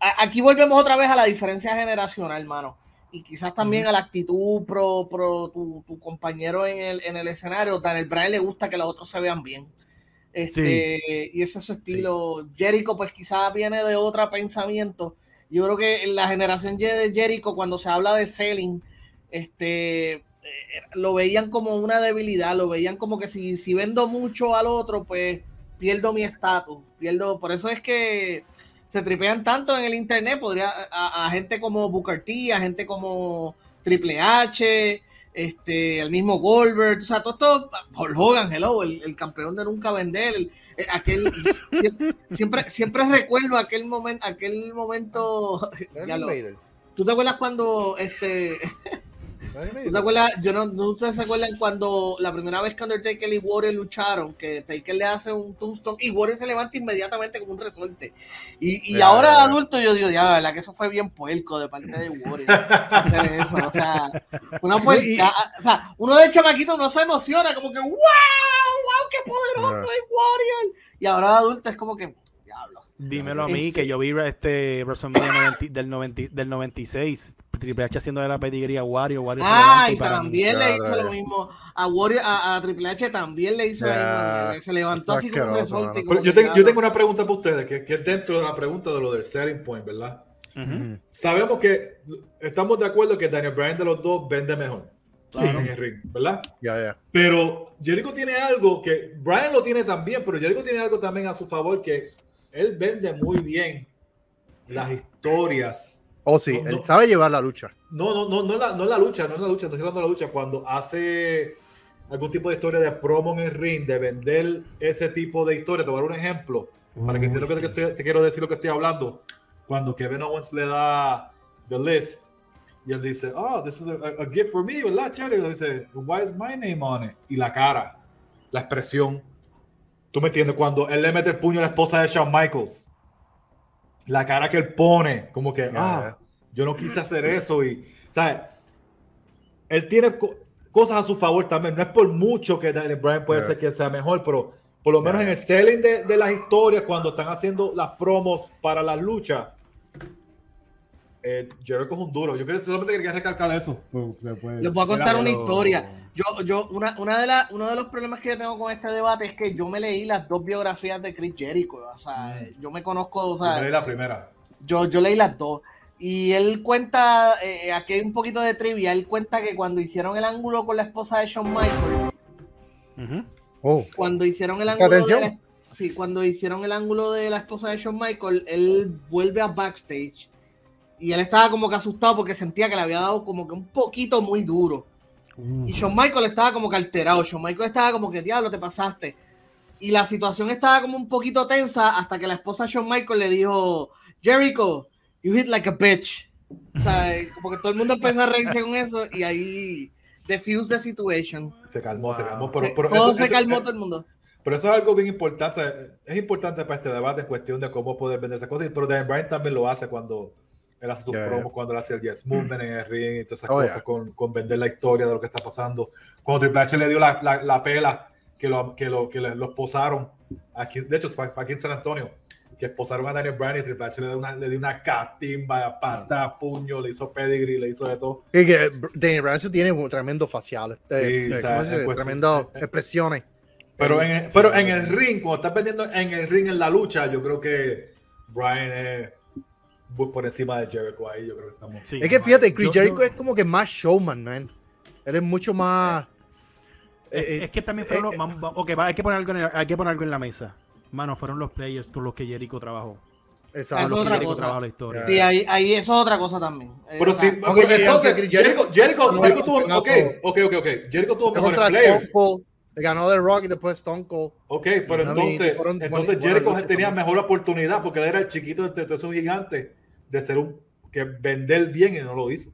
A- aquí volvemos otra vez a la diferencia generacional, hermano. Y quizás también a la actitud pro, pro tu, tu compañero en el, en el escenario. Daniel Bryan le gusta que los otros se vean bien. Este, Y ese es su estilo. Jericho, pues quizás viene de otro pensamiento Yo creo que en la generación de Jericho, cuando se habla de selling, este, eh, lo veían como una debilidad, lo veían como que si, si vendo mucho al otro, pues pierdo mi estatus, pierdo, por eso es que se tripean tanto en el internet, podría a, gente como Booker T, a gente como Triple H, este, el mismo Goldberg, o sea, todo esto, Paul Hogan, hello, el, campeón de nunca vender, aquel, siempre, siempre, recuerdo aquel momento, aquel momento, ¿tú te acuerdas cuando, este, ¿Tú te acuerdas? Yo no, ¿no ustedes se acuerdan cuando la primera vez que Undertaker y Warrior lucharon, que Taker le hace un tombstone y Warrior se levanta inmediatamente como un resorte? Y, y ahora adulto yo digo, ya, verdad que eso fue bien puerco de parte de Warrior hacer eso. O sea, una puerca, o sea, uno de chamaquito no se emociona, como que wow, wow, qué poderoso es Warrior. Y ahora adulto es como que Dímelo a mí, que yo vi este WrestleMania del, 90, del 96, Triple H haciendo de la pedigría a Wario. Wario ah, y también le hizo lo mismo. A, Wario, a, Triple H también le hizo lo mismo. Se levantó así como un resorte. Yo, tengo, yo tengo una pregunta para ustedes, que, que, es dentro de la pregunta de lo del selling point, ¿verdad? Sabemos que estamos de acuerdo que Daniel Bryan de los dos vende mejor. en el ring, ¿verdad? Ya, ya. Pero Jericho tiene algo que Bryan lo tiene también, pero Jericho tiene algo también a su favor que él vende muy bien las historias. Oh, sí, él sabe llevar la lucha. No, no, no, no es la, no la lucha, no es la lucha, no estoy hablando de la lucha. Cuando hace algún tipo de historia de promo en el ring, de vender ese tipo de historia, te voy a dar un ejemplo para que entiendas lo que te quiero decir lo que estoy hablando. Cuando Kevin Owens le da The List y él dice, oh, this is a, gift for me, ¿verdad, Cherry? Y dice, why is my name on it? Y la cara, la expresión ¿Tú me entiendes? Cuando él le mete el puño a la esposa de Shawn Michaels, la cara que él pone, como que, ah, yo no quise hacer eso y, ¿sabes? Él tiene cosas a su favor también. No es por mucho que Daniel Bryan puede ser que sea mejor, pero por lo menos en el selling de, de, las historias, cuando están haciendo las promos para las luchas, eh, Jericho es un duro. Yo solamente quería recalcar eso. Les voy a contar una historia. Yo, yo, una, una de la, uno de los problemas que yo tengo con este debate es que yo me leí las dos biografías de Chris Jericho. O sea, mm. yo me conozco. O sea, yo leí la primera. Yo, yo leí las dos. Y él cuenta, eh, aquí hay un poquito de trivia, él cuenta que cuando hicieron el ángulo con la esposa de Shawn Michaels, oh. cuando hicieron el ángulo de sí, cuando hicieron el ángulo de la esposa de Shawn Michaels, él vuelve a backstage y él estaba como que asustado porque sentía que le había dado como que un poquito muy duro. Y Shawn Michael estaba como que alterado. Shawn Michael estaba como que, diablo, te pasaste. Y la situación estaba como un poquito tensa hasta que la esposa de Shawn Michael le dijo, Jericho, you hit like a bitch. O sea, como que todo el mundo empezó a reírse con eso y ahí defuse the situation. Se calmó, se calmó. Pero, pero todo se calmó todo el mundo. Pero eso es algo bien importante. Es importante para este debate en cuestión de cómo poder vender esas cosas. Pero Dan Bryan también lo hace cuando él hace sus promos cuando él hace el Yes Movement en el ring y todas esas oh, cosas con, con, vender la historia de lo que está pasando. Cuando Triple H le dio la, la, la pela que lo, que lo que lo esposaron aquí, de hecho fue, aquí en San Antonio, que esposaron a Daniel Bryan y Triple H le dio una, le dio una catimba, pata, puño, le hizo pedigree, le hizo de todo. Y que Daniel Bryan tiene tremendo facial, eh, sí, eh, tremendo eh, expresiones. Pero en, el, pero en el ring, cuando estás vendiendo en el ring en la lucha, yo creo que Bryan es por encima de Jericho ahí, yo creo que estamos. es que fíjate, Chris Jericho es como que más showman, man. Él es mucho más. Eh, eh, es, que también fueron eh, los. ok, hay que, poner algo en hay que poner algo en la mesa. Mano, fueron los players con los que Jericho trabajó. Exacto. Es otra cosa. la historia. Sí, ahí, ahí eso es otra cosa también. Pero sí, entonces, Jericho, Jericho, Jericho, tuvo. Ok, ok, ok, ok. Jericho tuvo mejores players. Ganó The Rock y después Stone Cold. Ok, pero entonces, entonces Jericho tenía mejor oportunidad porque él era el chiquito de esos gigantes de ser un que vender bien y no lo hizo.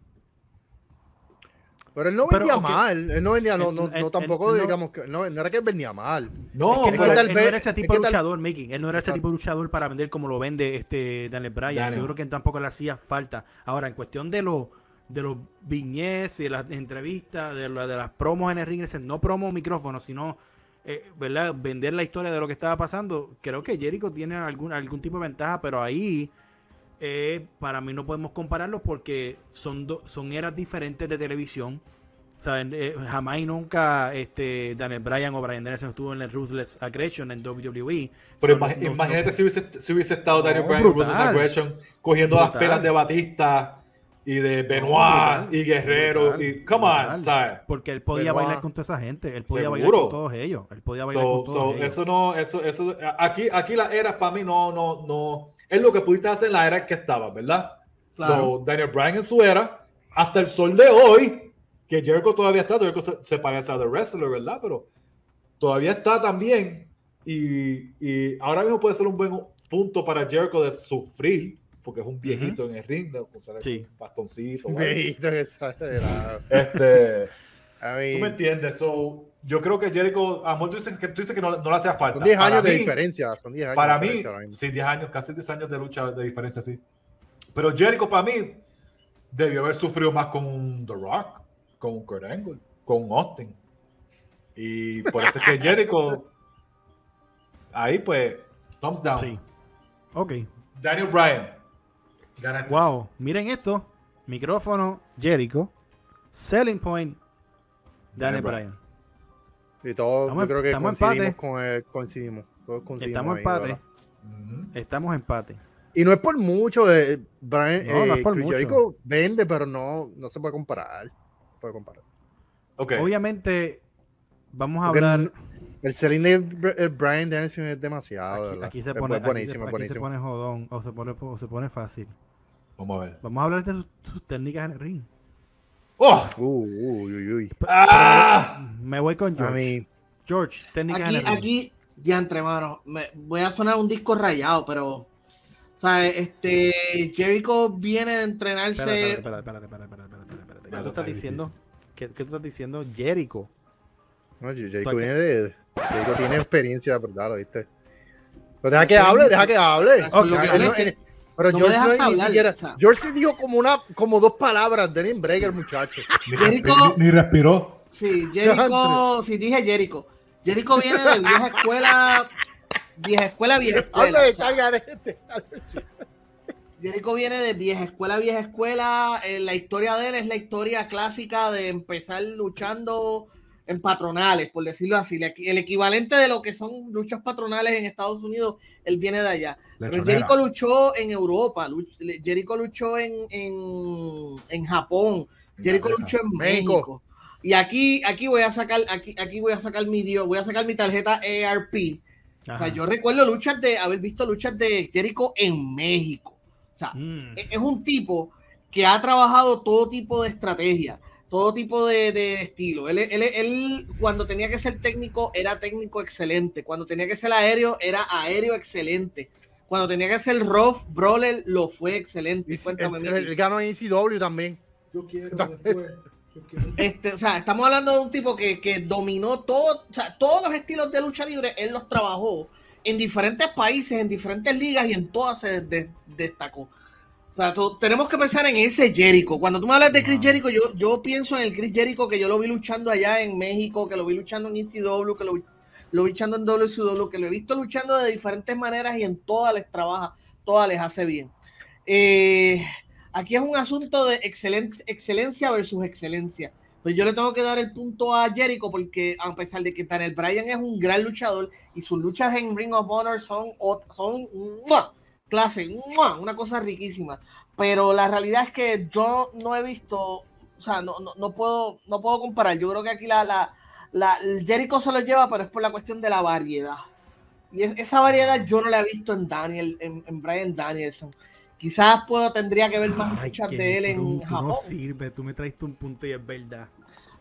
Pero él no vendía mal, él no vendía, no, no, no tampoco digamos que no, no, era que él vendía mal. No, él, no era ese tipo de luchador, Mickey. Él no era ese tipo de luchador para vender como lo vende este Daniel Bryan. Yo creo que tampoco le hacía falta. Ahora, en cuestión de los de los viñetes y las entrevistas, de, de las promos en el ring, no promo micrófono, sino eh, ¿verdad? vender la historia de lo que estaba pasando. Creo que Jericho tiene algún, algún tipo de ventaja, pero ahí eh, para mí no podemos compararlos porque son, son eras diferentes de televisión. ¿saben? Eh, jamás y nunca este, Daniel Bryan o Brian Danielson estuvo en el Ruthless Aggression en WWE. Pero imag- no- imagínate no- si, hubiese, si hubiese estado No, Daniel Bryan en Ruthless Aggression cogiendo las pelas de Batista y de Benoit brutal. y Guerrero Brutal. y come on, Brutal. ¿sabes? Porque él podía Benoit. bailar con toda esa gente. Él podía bailar Seguro. con todos ellos. Él podía bailar So, con todos so, ellos. eso no, eso, eso, aquí, aquí las eras para mí no, no, no, es lo que pudiste hacer en la era que estaba, ¿verdad? Claro. So, Daniel Bryan en su era, hasta el sol de hoy, que Jericho todavía está, Jericho se, se parece a The Wrestler, ¿verdad? Pero todavía está también, y, y ahora mismo puede ser un buen punto para Jericho de sufrir, porque es un viejito en el ring, de usar Sí. un bastoncito. Viejito exagerado. Este, tú me entiendes, so, yo creo que Jericho, a lo tú dices que, tú dices que no, no le hacía falta. son 10 Para años de mí- diferencia. Son 10 años Para de mí, sí, 10 años, casi 10 años de lucha de diferencia, sí. Pero Jericho para mí debió haber sufrido más con un The Rock, con un Kurt Angle, con un Austin. Y por eso es que Jericho, ahí pues, thumbs down. Sí. Ok. Daniel Bryan, Wow. Miren esto. Micrófono, Jericho. Selling point, Daniel Bryan. Y todos, Estamos- yo creo que estamos coincidimos, empate. con, eh, coincidimos. Todos coincidimos Estamos ahí, empate. ¿verdad? Estamos empate. Y no es por mucho. Eh, Brian, No, no eh, es por Chris mucho. Jericho vende, pero no, no se puede comparar. No puede comparar. Ok. Obviamente, vamos a Porque hablar. El selling de eh, Brian Danielson es demasiado. Aquí, se Es pone, aquí se- buenísimo, es aquí se buenísimo. pone jodón o se pone, o se pone fácil. Vamos a ver. Vamos a hablar de sus, sus técnicas en el ring. ¡Oh! Uh, uy, uy, uy. ¡Ah! Me voy con A George. mí, George, técnicas Aquí, en el ring. aquí, diantre, mano. Me, voy a sonar un disco rayado, pero. O sea, este. Jericho viene de entrenarse. Espérate, espérate, espérate, espérate, espérate, espérate, espérate, espérate. ¿Qué Ya tú estás está diciendo? ¿Qué, qué tú estás diciendo? Jericho. No, Jericho viene de. Jericho tiene experiencia, ¿verdad? ¿Lo viste? Pero deja que hable, deja que hable. Pero no George no ni hablar, siquiera. George sí dijo como una, como dos palabras. Denny Breaker, muchacho. Ni, Jericho- ni respiró. Sí, Jericho, sí dije Jericho. Jericho viene de vieja escuela, vieja escuela, vieja escuela. De o sea, garete. Jericho viene de vieja escuela, vieja escuela. Eh, la historia de él es la historia clásica de empezar luchando en patronales, por decirlo así. El equi- El equivalente de lo que son luchas patronales en Estados Unidos, él viene de allá. Pero. Jericho luchó en Europa, luch- Jericho luchó en, en, en Japón, Jericho luchó en México. México. Y aquí, aquí voy a sacar, aquí, aquí voy a sacar mi dio, voy a sacar mi tarjeta ARP. O sea, yo recuerdo luchas de haber visto luchas de Jericho en México. O sea, Mm. es un tipo que ha trabajado todo tipo de estrategia, todo tipo de, de estilo. Él, él- él, cuando tenía que ser técnico, era técnico excelente. Cuando tenía que ser aéreo, era aéreo excelente. Cuando tenía que ser rough, brawler, lo fue excelente. Y Cuéntame, él, Miki. él ganó en ECW también. Yo quiero después. Yo quiero- Este, o sea, estamos hablando de un tipo que, que dominó todo, o sea, todos los estilos de lucha libre, él los trabajó en diferentes países, en diferentes ligas y en todas se de- destacó. O sea, tú- tenemos que pensar en ese Jericho. Cuando tú me hablas de Chris. Jericho, yo, yo pienso en el Chris Jericho que yo lo vi luchando allá en México, que lo vi luchando en ECW, que lo, vi- lo vi luchando en WCW, que lo he visto luchando de diferentes maneras y en todas les trabaja, todas les hace bien. Eh, aquí es un asunto de excelente, excelencia versus excelencia. Pues yo le tengo que dar el punto a Jericho porque a pesar de que Daniel Bryan es un gran luchador y sus luchas en Ring of Honor son, son ¡mua! Clase, ¡mua! una cosa riquísima. Pero la realidad es que yo no he visto, o sea, no, no, no puedo, no puedo comparar. Yo creo que aquí la, la, la- el Jericho se lo lleva, pero es por la cuestión de la variedad. Y es- esa variedad yo no la he visto en Daniel, en, en Brian Danielson. Quizás puedo, tendría que ver más Ay, de él en Japón. no sirve, tú me traiste un punto y es verdad.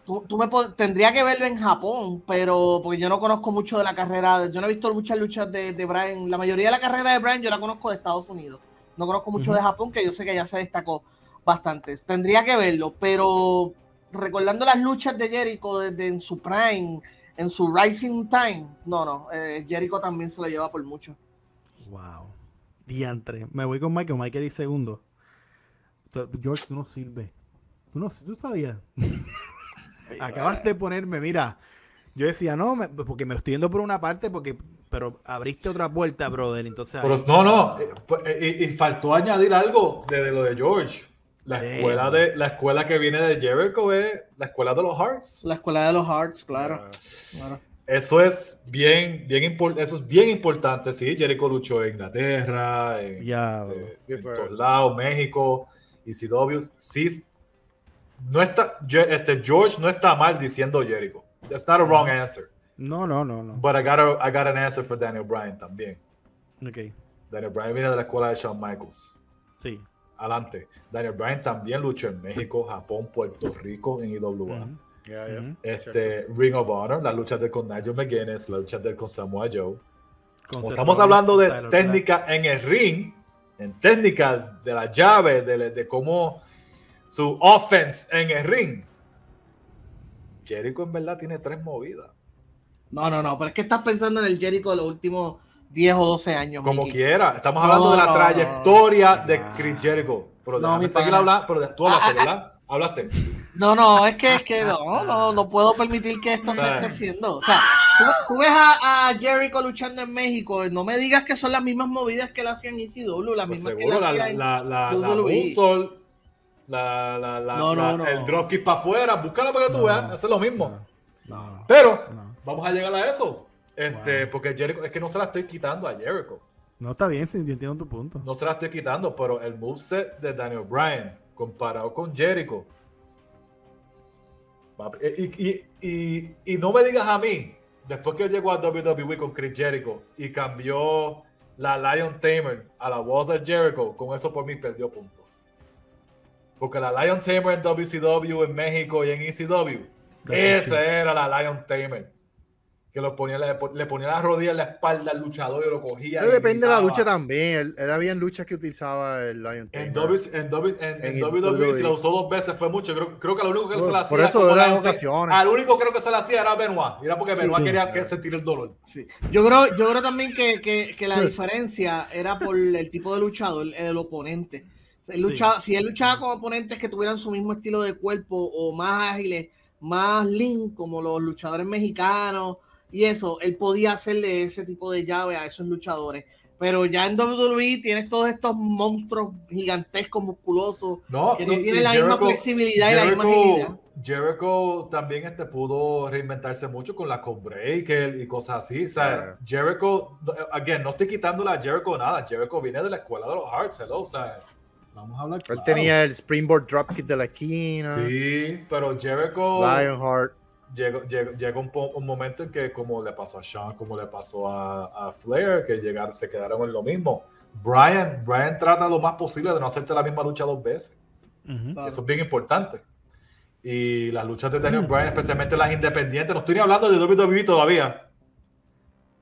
Tú, tú me tendría que verlo en Japón, pero porque yo no conozco mucho de la carrera, yo no he visto muchas luchas de, de Brian. La mayoría de la carrera de Brian yo la conozco de Estados Unidos. No conozco mucho de Japón, que yo sé que ya se destacó bastante. Tendría que verlo, pero recordando las luchas de Jericho desde en su prime, en su rising time, no, no, eh, Jericho también se lo lleva por mucho. Wow. Diantre. Me voy con Michael. Michael y segundo. George, tú no sirves. Tú no tú sabías. Acabas de ponerme, mira. Yo decía, no, me- porque me estoy yendo por una parte, porque, pero abriste otra puerta, brother. Entonces, Pero ahí- no, no. eh, pues, eh, Y, y faltó añadir algo de, de lo de George. La escuela, de, la escuela que viene de Jericho es la escuela de los Hearts. La escuela de los Hearts, claro. Ah, claro. Eso es bien, bien, impor- eso es bien importante, sí. Jericho luchó en Inglaterra, en, Ya. este, en todos lados, México, y CW. Sí, no está, este, George no está mal diciendo Jericho. That's not a wrong answer. No, no, no, no. But I got, a, I got an answer for Daniel Bryan también. Ok, Daniel Bryan viene de la escuela de Shawn Michaels. sí. Adelante. Daniel Bryan también luchó en México, Japón, Puerto Rico, en IWA. Este, Ring of Honor, las luchas de él con Nigel McGuinness, las luchas de él con Samoa Joe. Como estamos hablando de Tyler técnica en el ring, en técnica de la llave, de, de cómo su offense en el ring. Jericho en verdad tiene tres movidas. No, no, no, pero es que estás pensando en el Jericho de los últimos 10 o 12 años. Como Mickey. quiera. Estamos No, hablando de la no, trayectoria no. de Chris Jericho. Pero No, déjame seguir hablando. Pero tú hablaste, Ah, ah, ¿verdad? Hablaste. No, no, es que, es que no, no, no puedo permitir que esto se Ah. esté haciendo. O sea, tú, tú ves a, a Jericho luchando en México, no me digas que son las mismas movidas que él hacía en ECW, las Pues mismas que seguro, él la, hacía la, la, la, la WWE. moonsault, la, la, la, No, no, la- no. el dropkick para afuera, búscala para que tú veas, es lo mismo. Pero vamos a llegar a eso. Este, Wow. porque Jericho, es que no se la estoy quitando a Jericho. No, está bien, yo entiendo tu punto. No se la estoy quitando, pero el moveset de Daniel Bryan comparado con Jericho. papi, Y, y, y, y no me digas a mí, después que él llegó a WWE con Chris Jericho y cambió la Lion Tamer a la Walls of Jericho, con eso por mí perdió punto. Porque la Lion Tamer en WCW, en México y en ECW, esa era la Lion Tamer. Que lo ponía, le, le ponía las rodillas en la espalda al luchador y lo cogía. Pero depende de la gritaba. lucha también. Él había luchas que utilizaba el Lion En, Tamer. W, en, W, en, en En WWE, si la usó dos veces fue mucho. Creo, creo que lo único que se la hacía. Por eso eran la ocasiones. Al único creo que se la hacía era Benoit. Era porque Benoit sí. quería que sentir el dolor. Sí. Yo creo, yo creo también que, que- que la diferencia era por el tipo de luchador, el, el oponente. Él luchaba- Si él luchaba con oponentes que tuvieran su mismo estilo de cuerpo o más ágiles, más lean, como los luchadores mexicanos y eso, él podía hacerle ese tipo de llave a esos luchadores. Pero ya en WWE tienes todos estos monstruos gigantescos, musculosos, No, que no tienen la misma flexibilidad y la misma agilidad. Jericho también este, pudo reinventarse mucho con la Breaker y cosas así. O sea. Jericho, no- again, no estoy quitándole a Jericho nada. Jericho viene de la escuela de los Hearts, hello. O sea, vamos a hablar Él claro. tenía el Springboard Dropkick de la esquina. Sí, pero Jericho. Lionheart. llegó, llegó, llegó un, po- un momento en que como le pasó a Sean, como le pasó a, a Flair, que llegaron, se quedaron en lo mismo. Brian, Brian trata lo más posible de no hacerte la misma lucha dos veces. Ujú. Claro. Eso es bien importante. Y las luchas de Daniel Bryan, especialmente las independientes, no estoy ni hablando de WWE todavía.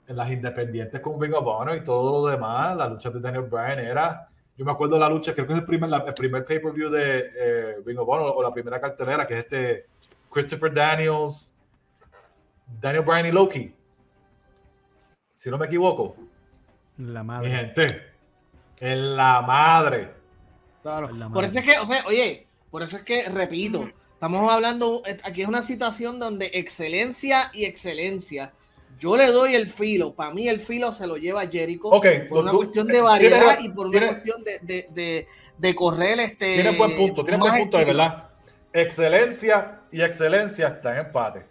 En las independientes con Ring of Honor y todo lo demás, las luchas de Daniel Bryan era. Yo me acuerdo de la lucha, creo que es el primer, la- el primer pay-per-view de eh, Ring of Honor o la primera cartelera, que es este Christopher Daniels, Daniel Bryan y Loki. Si no me equivoco, La mi madre. gente, en la madre. Claro. Por la Por madre. eso es que, o sea, oye, por eso es que, repito, estamos hablando, eh, aquí es una situación donde excelencia y excelencia. Yo le doy el filo, para mí el filo se lo lleva Jericho Ok, por una tú- cuestión de variedad tienes- y por una tienes- cuestión de, de, de, de correr este. Tiene buen punto, tiene más buen punto, de verdad. Excelencia y excelencia están en empate.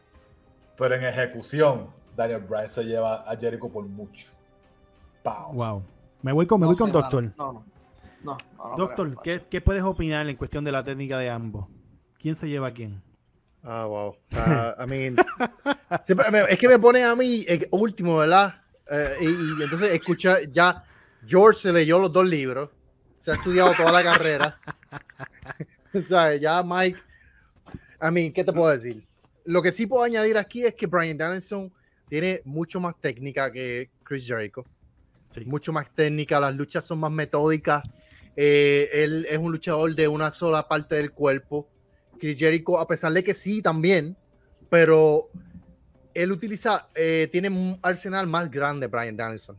Pero en ejecución, Daniel Bryan se lleva a Jericho por mucho. Pau. Wow. Me voy con, me No voy con Doctor. mano, No, no. No, no, no, Doctor, ¿qué, qué puedes opinar en cuestión de la técnica de ambos? ¿Quién se lleva a quién? Ah, wow. Ah, I mean, es que me pone a mí eh, último, ¿verdad? Eh, y, y entonces escucha, ya George se leyó los dos libros, se ha estudiado toda la carrera. o sea, ya Mike, I mean, ¿qué te puedo decir? Lo que sí puedo añadir aquí es que Brian Danielson tiene mucho más técnica que Chris Jericho. Sí. mucho más técnica, las luchas son más metódicas. eh, él es un luchador de una sola parte del cuerpo. Chris Jericho, a pesar de que sí también, pero él utiliza, eh, tiene un arsenal más grande, Brian Danielson.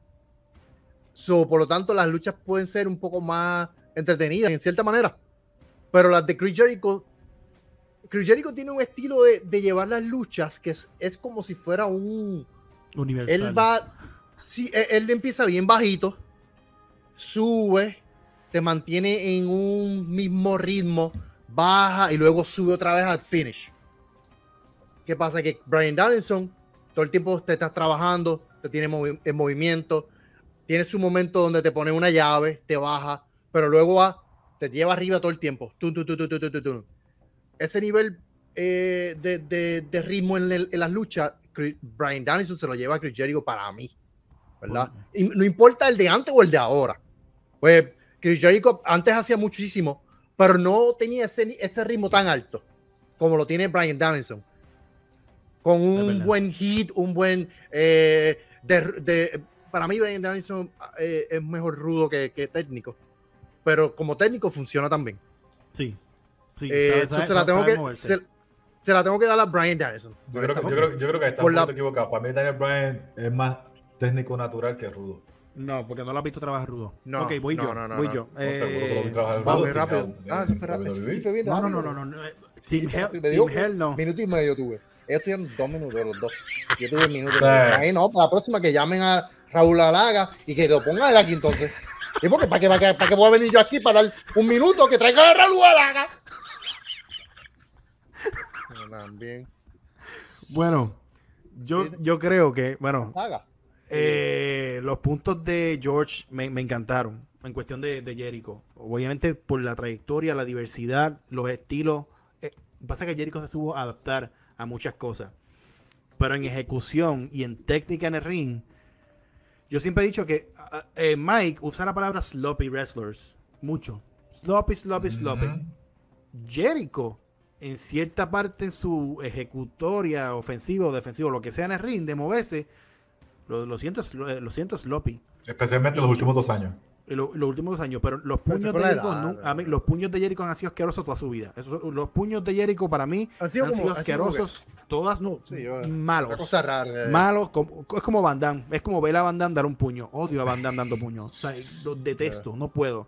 So, por lo tanto, las luchas pueden ser un poco más entretenidas en cierta manera. Pero las de Chris Jericho, Chris Jericho tiene un estilo de, de llevar las luchas que es, es como si fuera un, Universal. él va, sí, él, él empieza bien bajito, sube, te mantiene en un mismo ritmo, baja y luego sube otra vez al finish. ¿Qué pasa? Que Brian Danielson todo el tiempo te estás trabajando, te tiene movi- en movimiento, tiene su momento donde te pone una llave, te baja, pero luego va, te lleva arriba todo el tiempo. Tun, tun, tun. Ese nivel eh, de, de- de ritmo en, el- en las luchas, Chris- Brian Danielson se lo lleva a Chris Jericho para mí, ¿verdad? Y no importa el de antes o el de ahora. Pues Chris Jericho antes hacía muchísimo, pero no tenía ese, ese ritmo tan alto como lo tiene Brian Danielson. Con un buen hit, un buen... eh, de, de- para mí Brian Danielson eh, es mejor rudo que, que técnico, pero como técnico funciona también. Sí. sí Eh, sabe- eso sabe- se, la tengo que, moverse. se, se la tengo que dar a Brian Danielson. Yo creo, que, yo, creo, yo creo que está Por un la- poquito equivocado. Para mí, Daniel Bryan es más técnico natural que rudo. No, porque no lo has visto trabajar rudo. No, ok, voy no, yo. no, no, voy no. yo. Eh, trabajar Va rudo, muy sin rápido. Ah, en se fue rápido. Sí, fue bien no, no, no, no, no. Sí, Team Hell, te Team digo, Hell no. Minuto y medio tuve. Ellos tuvieron dos minutos los dos. Yo tuve un minuto. Sí. Ahí no, para la próxima que llamen a Raúl Alaga y que lo pongan él aquí entonces. ¿Y porque para qué, para qué, para qué voy a venir yo aquí para dar un minuto que traiga a Raúl Alaga? También. Bueno, yo, yo creo que, bueno. Eh, los puntos de George me, me encantaron en cuestión de, de Jericho. Obviamente por la trayectoria, la diversidad, los estilos. Eh, pasa que Jericho se supo adaptar a muchas cosas. Pero en ejecución y en técnica en el ring, yo siempre he dicho que ah, eh, Mike usa la palabra sloppy wrestlers. Mucho. Sloppy, sloppy, sloppy. Jericho, en cierta parte en su ejecutoria, ofensivo o defensivo, lo que sea en el ring, de moverse, lo, lo siento, slo- eh, lo siento sloppy. Especialmente en los últimos dos años. lo- los últimos dos años, pero los puños de Jericho, edad, nu- ¿no? a mí, los puños de Jericho han sido asquerosos toda su vida. Eso- los puños de Jericho para mí Han sido han como- sido que- asquerosos, todas no, Sí, yo- Una malos. cosa rara. eh. Malos, como- es como Van Damme, es como ver a Van Damme dar un puño. Odio a Van Damme dando puños. O sea, los detesto, no puedo.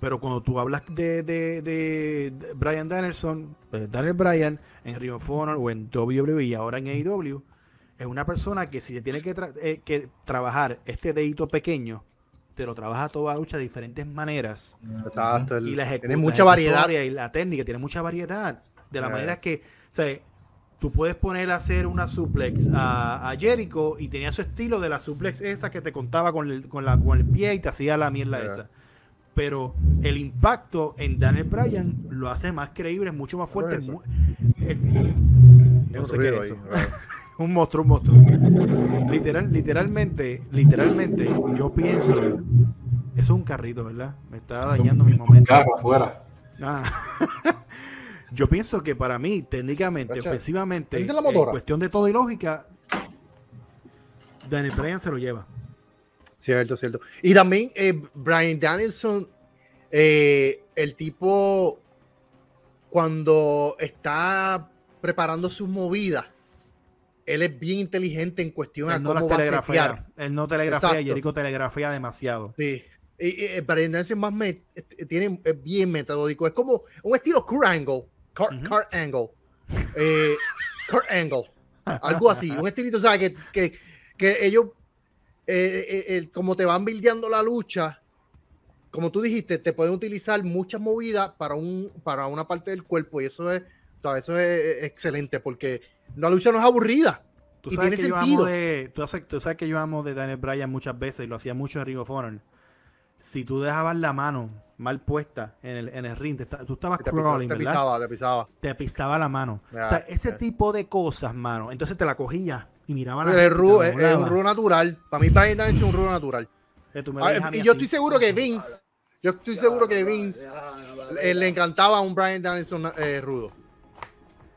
Pero cuando tú hablas de, de, de- de Brian Danielson, eh, Daniel Bryan, en Ring of Honor o en WWE y ahora en AEW, es una persona que si se tiene que, tra- eh, que trabajar este dedito pequeño, te lo trabaja toda lucha de diferentes maneras. Exacto. Y la ejecu- tiene la mucha variedad. Y la técnica tiene mucha variedad. De la Eh. manera que, o sea, tú puedes poner a hacer una suplex a, a Jericho y tenía su estilo de la suplex esa que te contaba con el, con la, con el pie y te hacía la mierda Eh. esa. Pero el impacto en Daniel Bryan lo hace más creíble, mucho más fuerte. es eso? mu- el- no sé qué es eso. Un monstruo, un monstruo. Literal, literalmente, literalmente, yo pienso. Eso es un carrito, ¿verdad? Me está dañando mi Un momento. carro afuera. Ah. Yo pienso que para mí, técnicamente, ofensivamente, en cuestión de todo y lógica, Daniel Bryan se lo lleva. Cierto, cierto. Y también eh, Brian Danielson, eh, el tipo, cuando está preparando sus movidas, él es bien inteligente en cuestión a no las cómo va a telegrafea. setear. Él no telegrafea, Exacto. Jericho telegrafea demasiado. Sí. Y, y, eh, Danielson más me- eh, tiene, es bien metódico. Es como un estilo Kurt Angle. Kurt, Angle. Eh, Kurt Angle. Algo así. Un estilito, ¿sabes? Que, que, que ellos, eh, eh, eh, como te van buildeando la lucha, como tú dijiste, te pueden utilizar muchas movidas para, un, para una parte del cuerpo. Y eso es, ¿sabes? Eso es excelente porque la lucha no es aburrida. Tú y sabes, tiene que yo amo sentido. de, tú, sabes, tú sabes que yo amo de Daniel Bryan muchas veces y lo hacía mucho en Ring of Honor. Si tú dejabas la mano mal puesta en el, en el ring, te tú estabas Te pisaba, crawling, te ¿verdad? pisaba, te pisaba. te pisaba la mano. O sea, ese tipo de cosas, mano. Entonces te la cogía y miraba la Es, te un rudo natural. Para mí, Brian Danielson es un rudo natural. Y yo estoy seguro que Vince, yo estoy seguro que Vince le, le encantaba a un Brian Danielson eh, rudo.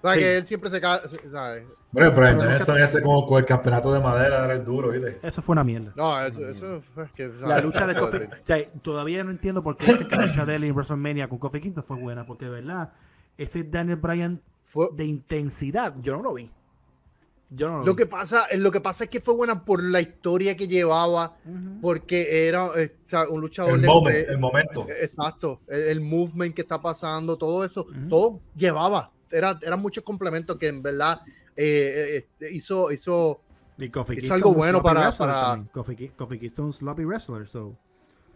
O sea, Sí. que él siempre se cae, ¿sabes? Bueno, pero nunca- eso ese como con el campeonato de madera era el duro, ¿viste? Eso fue una mierda. No, eso, eso es que, La lucha de Kofi, decir. o sea, todavía no entiendo por qué la lucha de él en WrestleMania con Kofi Kingston fue buena, porque de verdad, ese Daniel Bryan Fue- de intensidad, yo no lo vi. Yo no lo, lo vi. que pasa, lo que pasa es que fue buena por la historia que llevaba, porque era eh, o sea, un luchador El de- moment, de- el momento. Exacto, el, el movement que está pasando, todo eso, todo llevaba. Era, eran muchos complementos que en verdad eh, eh, hizo, hizo hizo Kingston algo bueno para- para- Kofi Kingston un sloppy wrestler, so.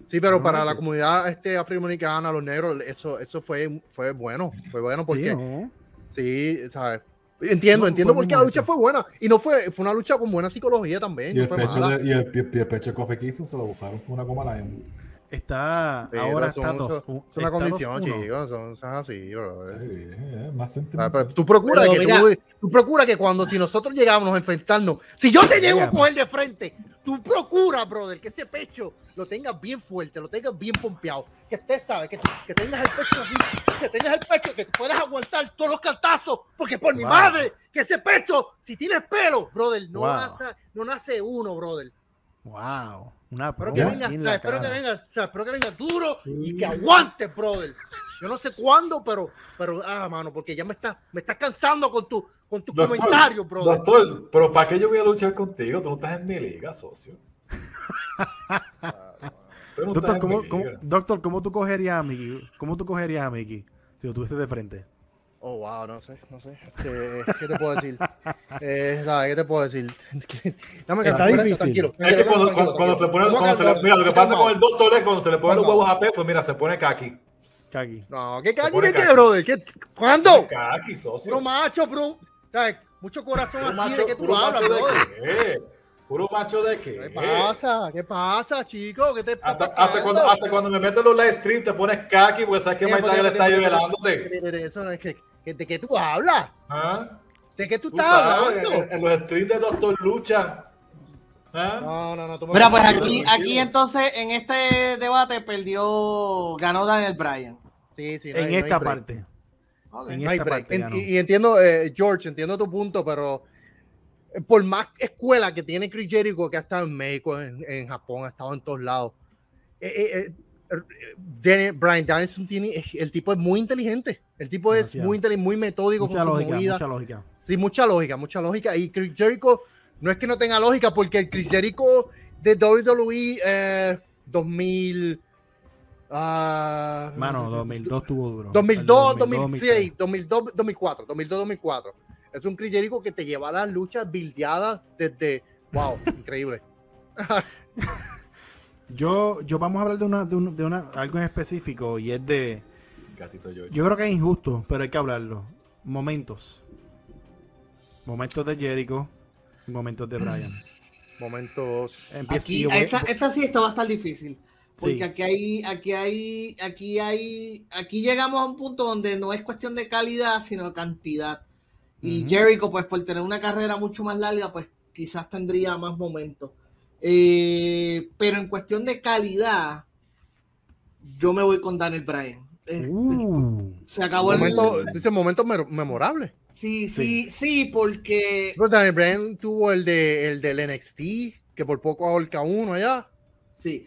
Sí, pero No, para no, la comunidad este, afroamericana, los negros, eso, eso fue, fue bueno. Fue bueno porque Sí, ¿no? Sí, ¿sabes? Entiendo, No, entiendo por qué la lucha fue buena. Y no fue, fue una lucha con buena psicología también. Y no el, fue pecho mala. de, y, el, y el pecho de Kofi Kingston se lo usaron con una goma Lion. Está, ahora son- está son- dos. Es una condición, 2-1. chicos. Son, son así, bro. Sí, eh, más Ah, sentimental. pero tú procura Pero que mira- tú, tú procura que cuando si nosotros llegamos a enfrentarnos, si yo te llego a coger de frente, tú procura, brother, que ese pecho lo tengas bien fuerte, lo tengas bien pompeado, que estés, sabes, que, que tengas el pecho así, que tengas el pecho, que puedas aguantar todos los cantazos, porque por mi madre, que ese pecho, si tienes pelo, brother, no, Wow. nace, no nace uno, brother. Wow. Una Espero que venga, o sea, espero que venga, o sea, espero que venga duro y que aguante, brother. Yo no sé cuándo, pero, pero, ah, mano, porque ya me está, me estás cansando con tu, con tus Doctor, comentarios, brother. Doctor, pero ¿para qué yo voy a luchar contigo? Tú no estás en mi liga, socio. No estás Doctor, ¿cómo, doctor, ¿cómo tú cogerías a Mickey? ¿Cómo tú cogerías a Mickey si lo tuviste de frente? Oh, wow, no sé, no sé. Este, ¿Qué te puedo decir? Eh, ¿sabes? ¿Qué te puedo decir? Dame Está calma, difícil. tranquilo. Es que cuando, tranquilo, cuando, cuando se pone, cuando se le- mira, lo que pasa con el doctor es cuando se le ponen los huevos a peso, mira, se pone kaki. Kagi. No, ¿qué pone de qué, brother? ¿Qué, ¿Cuándo? Kaki, socio. Puro macho, bro. ¿Sabes? Mucho corazón Puro aquí macho, de que tú hablas, brother. Puro macho de qué? ¿Qué pasa? ¿Qué pasa, chico? ¿Qué te está Hasta, hasta cuando, hasta cuando me metes los live stream te pones kaki, pues sabes que Mike Tyson está ahí pero- pero- velándote. pero- pero Eso no es que, que- ¿De qué tú hablas? ¿Ah? ¿De qué tú Tú estás sabes, hablando? en, en los streams de Doctor Lucha. ¿Ah? No, no, no. tú me- Mira, pues aquí, aquí entonces en este debate perdió, ganó Daniel Bryan. Sí, sí. no En hay- esta parte. En No esta parte En- y, y entiendo, eh, George, entiendo tu punto, pero eh, por más escuela que tiene Chris Jericho, que ha estado en México, en, en Japón, ha estado en todos lados, eh, Brian Danielson tiene, el tipo es muy inteligente. El tipo es Demasiado. muy inteligente, muy metódico Mucha con lógica, movidas. mucha lógica. Sí, mucha lógica, mucha lógica. Y Chris Jericho no es que no tenga lógica, porque el Chris Jericho de WWE eh, 2000. ah, Mano, 2002 tuvo duro. 2002, El 2006, 2002, 2004, 2002, 2004. Es un Chris Jericho que te lleva a las luchas bildeadas desde. ¡Wow! Increíble. Yo, yo vamos a hablar de una, de, un- de una, algo en específico y es de, Gatito yo creo que es injusto, pero hay que hablarlo. Momentos. Momentos de Jericho, momentos de Brian. Momentos. Empieza- y Aquí, voy- esta, esta sí esta va a estar difícil. Porque Sí. aquí hay, aquí hay, aquí hay, aquí llegamos a un punto donde no es cuestión de calidad, sino de cantidad. Y Ujú. Jericho, pues por tener una carrera mucho más larga, pues quizás tendría más momentos. Eh, pero en cuestión de calidad, yo me voy con Daniel Bryan. Eh, Uh, se acabó el Momento, dice momentos mer- memorables. Sí, sí, sí, porque Pero Daniel Bryan tuvo el, de, el del NXT, que por poco ahorca uno allá. Sí.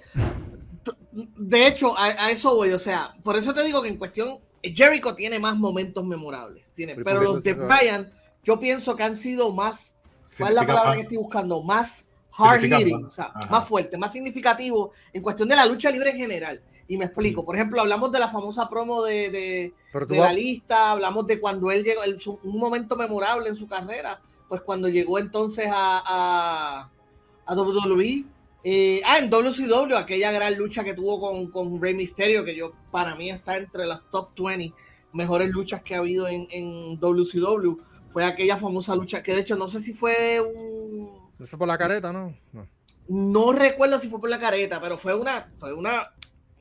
De hecho, a, a eso voy. O sea, por eso te digo que en cuestión, Jericho tiene más momentos memorables. Tiene, Pero pero ¿por qué los de? Bryan, yo pienso que han sido más. ¿Cuál es la palabra que estoy buscando? Más hard hitting, o sea, más fuerte, más significativo en cuestión de la lucha libre en general. Y me explico. Por ejemplo, hablamos de la famosa promo de, de, de la lista, hablamos de cuando él llegó, el- un momento memorable en su carrera, pues cuando llegó entonces a, a, a WWE. Eh, ah, en WCW, aquella gran lucha que tuvo con, con Rey Mysterio, que yo para mí está entre las top 20 mejores luchas que ha habido en, en WCW. Fue aquella famosa lucha que de hecho no sé si fue un... No fue por la careta, ¿no? No. No recuerdo si fue por la careta, pero fue una, fue una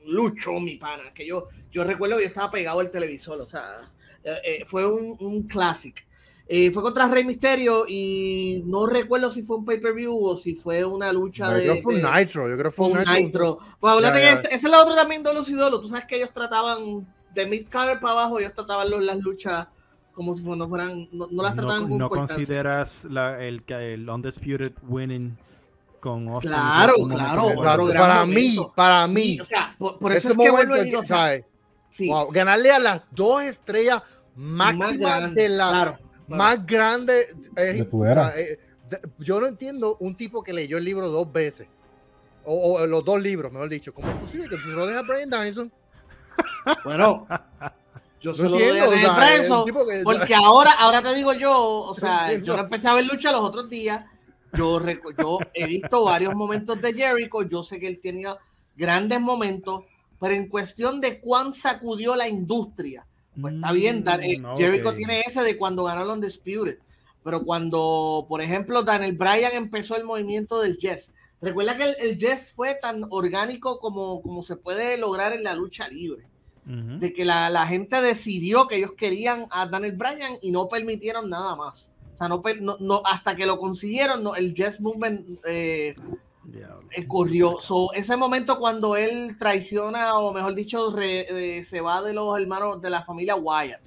lucho, mi pana, que yo, yo recuerdo que yo estaba pegado al televisor, o sea, eh, eh, fue un, un classic. Eh, fue contra Rey Misterio y no recuerdo si fue un pay-per-view o si fue una lucha yo de... creo que fue un Nitro. Yo creo que fue un Nitro. Bueno, que ya. ese, es la otra también Dolos y Dolos. Tú sabes que ellos trataban de mid-card para abajo, ellos trataban los- las luchas como si no fueran, no, no las trataban no, con no consideras la, el, el Undisputed Winning con Austin. Claro, un claro, Exacto, otro gran para momento. mí, para mí. Y, o sea, por, por eso ese es que momento que, digo, o sea, sí, Wow, ganarle a las dos estrellas más máximas grande, de la claro, claro. más grande. es- De tu era. o sea, eh, de- yo no entiendo un tipo que leyó el libro dos veces. O, o los dos libros, mejor dicho. ¿Cómo es posible que tú lo dejas a Brian Danielson? Bueno, yo No lo doy a entiendo, o Daniel sea, Bryan, es so- un tipo que- porque ahora, ahora te digo yo, o sea, yo no empecé a ver lucha los otros días. Yo, yo he visto varios momentos de Jericho. Yo sé que él tenía grandes momentos, pero en cuestión de cuán sacudió la industria, pues está bien, Dan- eh, Mm, Jericho tiene ese de cuando ganó el Undisputed, pero cuando, por ejemplo, Daniel Bryan empezó el movimiento del Jazz, recuerda que el, el Jazz fue tan orgánico como, como se puede lograr en la lucha libre, De que la, la gente decidió que ellos querían a Daniel Bryan y no permitieron nada más. O sea, no, per- no- no- hasta que lo consiguieron, no, el Jazz Movement eh, eh, corrió. So, ese momento cuando él traiciona, o mejor dicho, re- eh, se va de los hermanos de la familia Wyatt.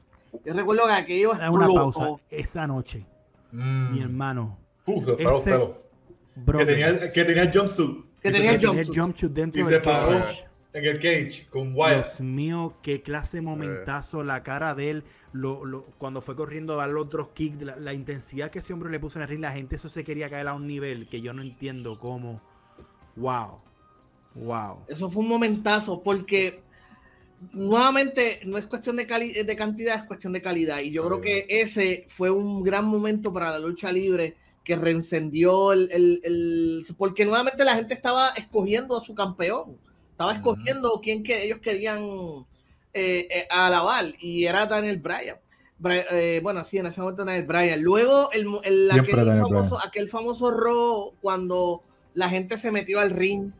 Yo recuerdo que aquello una pausa. Esa noche, Mm. mi hermano, Uf, Ese- bro, Que tenía, el- que tenía el jumpsuit. Que tenía el metió tenía el jumpsuit. jumpsuit Y dentro se del paró. En el cage con Wyatt. Dios mío, qué clase de momentazo, la cara de él, lo, lo- cuando fue corriendo a dar los otros kicks, la, la intensidad que ese hombre le puso en el ring, la gente eso se quería caer a un nivel que yo no entiendo cómo. Wow. Wow. Eso fue un momentazo porque nuevamente no es cuestión de, cali- de cantidad, es cuestión de calidad. Y yo creo que ese fue un gran momento para la lucha libre que reencendió el, el- el- porque nuevamente la gente estaba escogiendo a su campeón, estaba escogiendo quién que ellos querían eh, eh, alabar y era Daniel Bryan. Eh, bueno, sí, en ese momento Daniel Bryan. Luego el, aquel, famoso, aquel famoso Raw cuando la gente se metió al ring.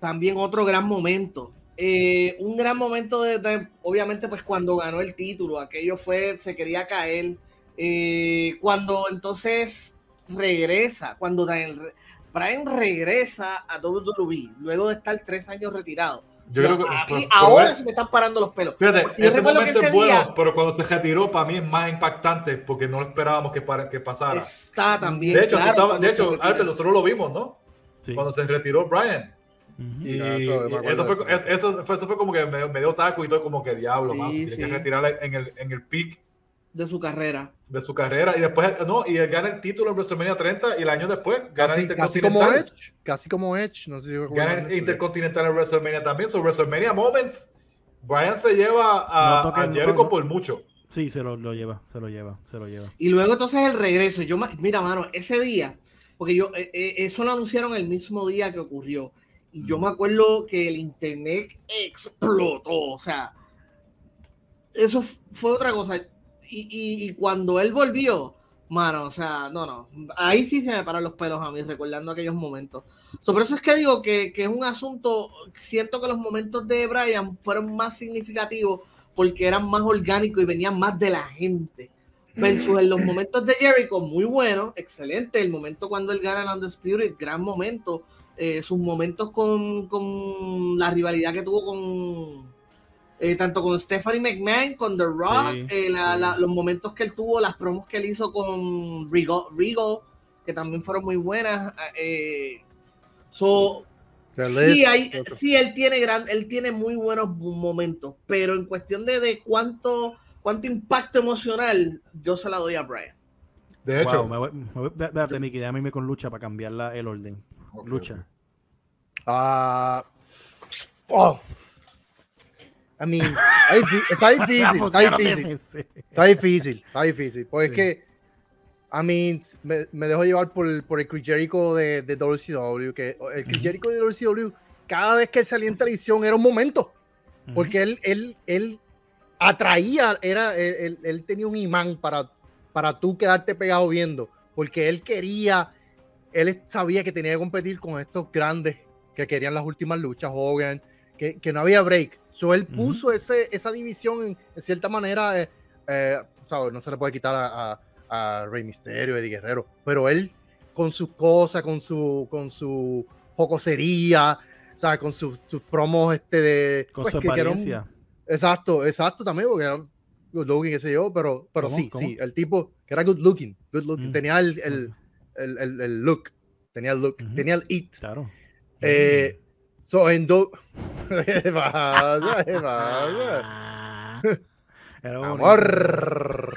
También otro gran momento. Eh, un gran momento de, de- obviamente, pues cuando ganó el título, aquello fue, se quería caer. Eh, cuando entonces regresa, cuando Daniel Bryan regresa a WWE, luego de estar tres años retirado. Yo creo que. A mí pues, ahora se me están parando los pelos. Fíjate, yo ese recuerdo que momento es ese bueno, día- pero cuando se retiró, para mí es más impactante porque no lo esperábamos que, para- que pasara. Está también. de hecho, claro, estaba- de hecho. Albert, nosotros lo vimos, ¿no? Sí. Cuando se retiró Brian. Y Ya, eso, acuerdo eso, fue, eso. es- eso, fue, eso fue como que me, me dio taco y todo, como que diablo, Sí, más. Tiene que sí. retirarla en el, en el peak de su carrera. de su carrera. Y después, no, y él gana el título en WrestleMania 30 y el año después gana el Casi, casi como Intercontinental. Edge. Casi como Edge. No sé si Gana el. Intercontinental en WrestleMania también. So, WrestleMania Moments. Brian se lleva a, No a Jericho no- por mucho. Sí, se lo, lo lleva, se lo lleva, se lo lleva. Y luego entonces el regreso. Yo, mira, mano, ese día, porque yo, eh, eh, eso lo anunciaron el mismo día que ocurrió. Y yo me acuerdo que el internet explotó. O sea, eso fue otra cosa. Y, y- y cuando él volvió, mano, o sea, no, no. Ahí sí se me paran los pelos a mí recordando aquellos momentos. So, por eso es que digo que, que es un asunto. Siento que los momentos de Brian fueron más significativos porque eran más orgánicos y venían más de la gente. Versus en los momentos de Jericho, muy bueno, excelente. El momento cuando él gana el Undisputed, gran momento. Eh, sus momentos con, con la rivalidad que tuvo con eh, tanto con Stephanie McMahon, con The Rock, Sí, eh, la- sí. la- los momentos que él tuvo, las promos que él hizo con Regal, Regal, que también fueron muy buenas. eh, so, Sí, hay- sí, él tiene gran, él tiene muy buenos momentos, pero en cuestión de, de cuánto, cuánto impacto emocional, yo se la doy a Brian. De hecho, Wow, me voy, me voy- Miki, déjame irme con lucha para cambiar la- el orden. Lucha. Ah, oh. I mean, está difí- está difícil, está difícil, está difícil, está difícil. Pues Sí. es que, I mean, me, me dejo llevar por, por el Chris Jericho de, de WCW, que el Chris. Jericho de WCW, cada vez que él salía en televisión era un momento, porque él, él, él atraía, era, él, él- él tenía un imán para, para tú quedarte pegado viendo, porque él quería, él sabía que tenía que competir con estos grandes que querían las últimas luchas, Hogan, que, que no había break. So él puso ese, esa división en, en cierta manera, eh, eh, ¿sabes? no se le puede quitar a, a, a Rey Misterio, Eddie Guerrero, pero él con sus cosas, con su, con su jocosería, ¿sabes? Con sus, sus promos este de... Con pues, su que- un-. Exacto, exacto también, porque era good looking, qué sé yo, pero, pero ¿Cómo? sí, ¿Cómo? sí, el tipo que era good looking, good looking, Mm. tenía el, el, el, el- look, tenía el look, Ujú. tenía el it. Claro. Eh, so en do... ¿Qué pasa? ¿Qué pasa? Amor.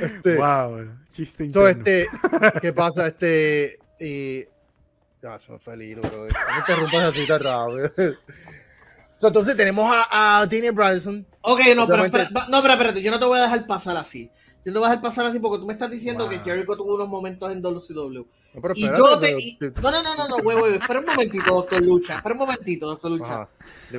este, Wow, chiste so, interno. este, ¿qué pasa? Este, y... Ah, se me fue el hilo, bro. No me interrumpas así tan rápido. So, entonces tenemos a, a Daniel Bryson. Ok, no, pero, espera- no, pero espérate, yo no te voy a dejar pasar así. yo no voy a dejar pasar así porque tú me estás diciendo Wow. que Jericho tuvo unos momentos en WCW. No, pero Y yo te. pero- y- no, no, no, no, no, güey, güey. Espera un momentito, doctor Lucha. Espera un momentito, doctor Lucha. Ajá.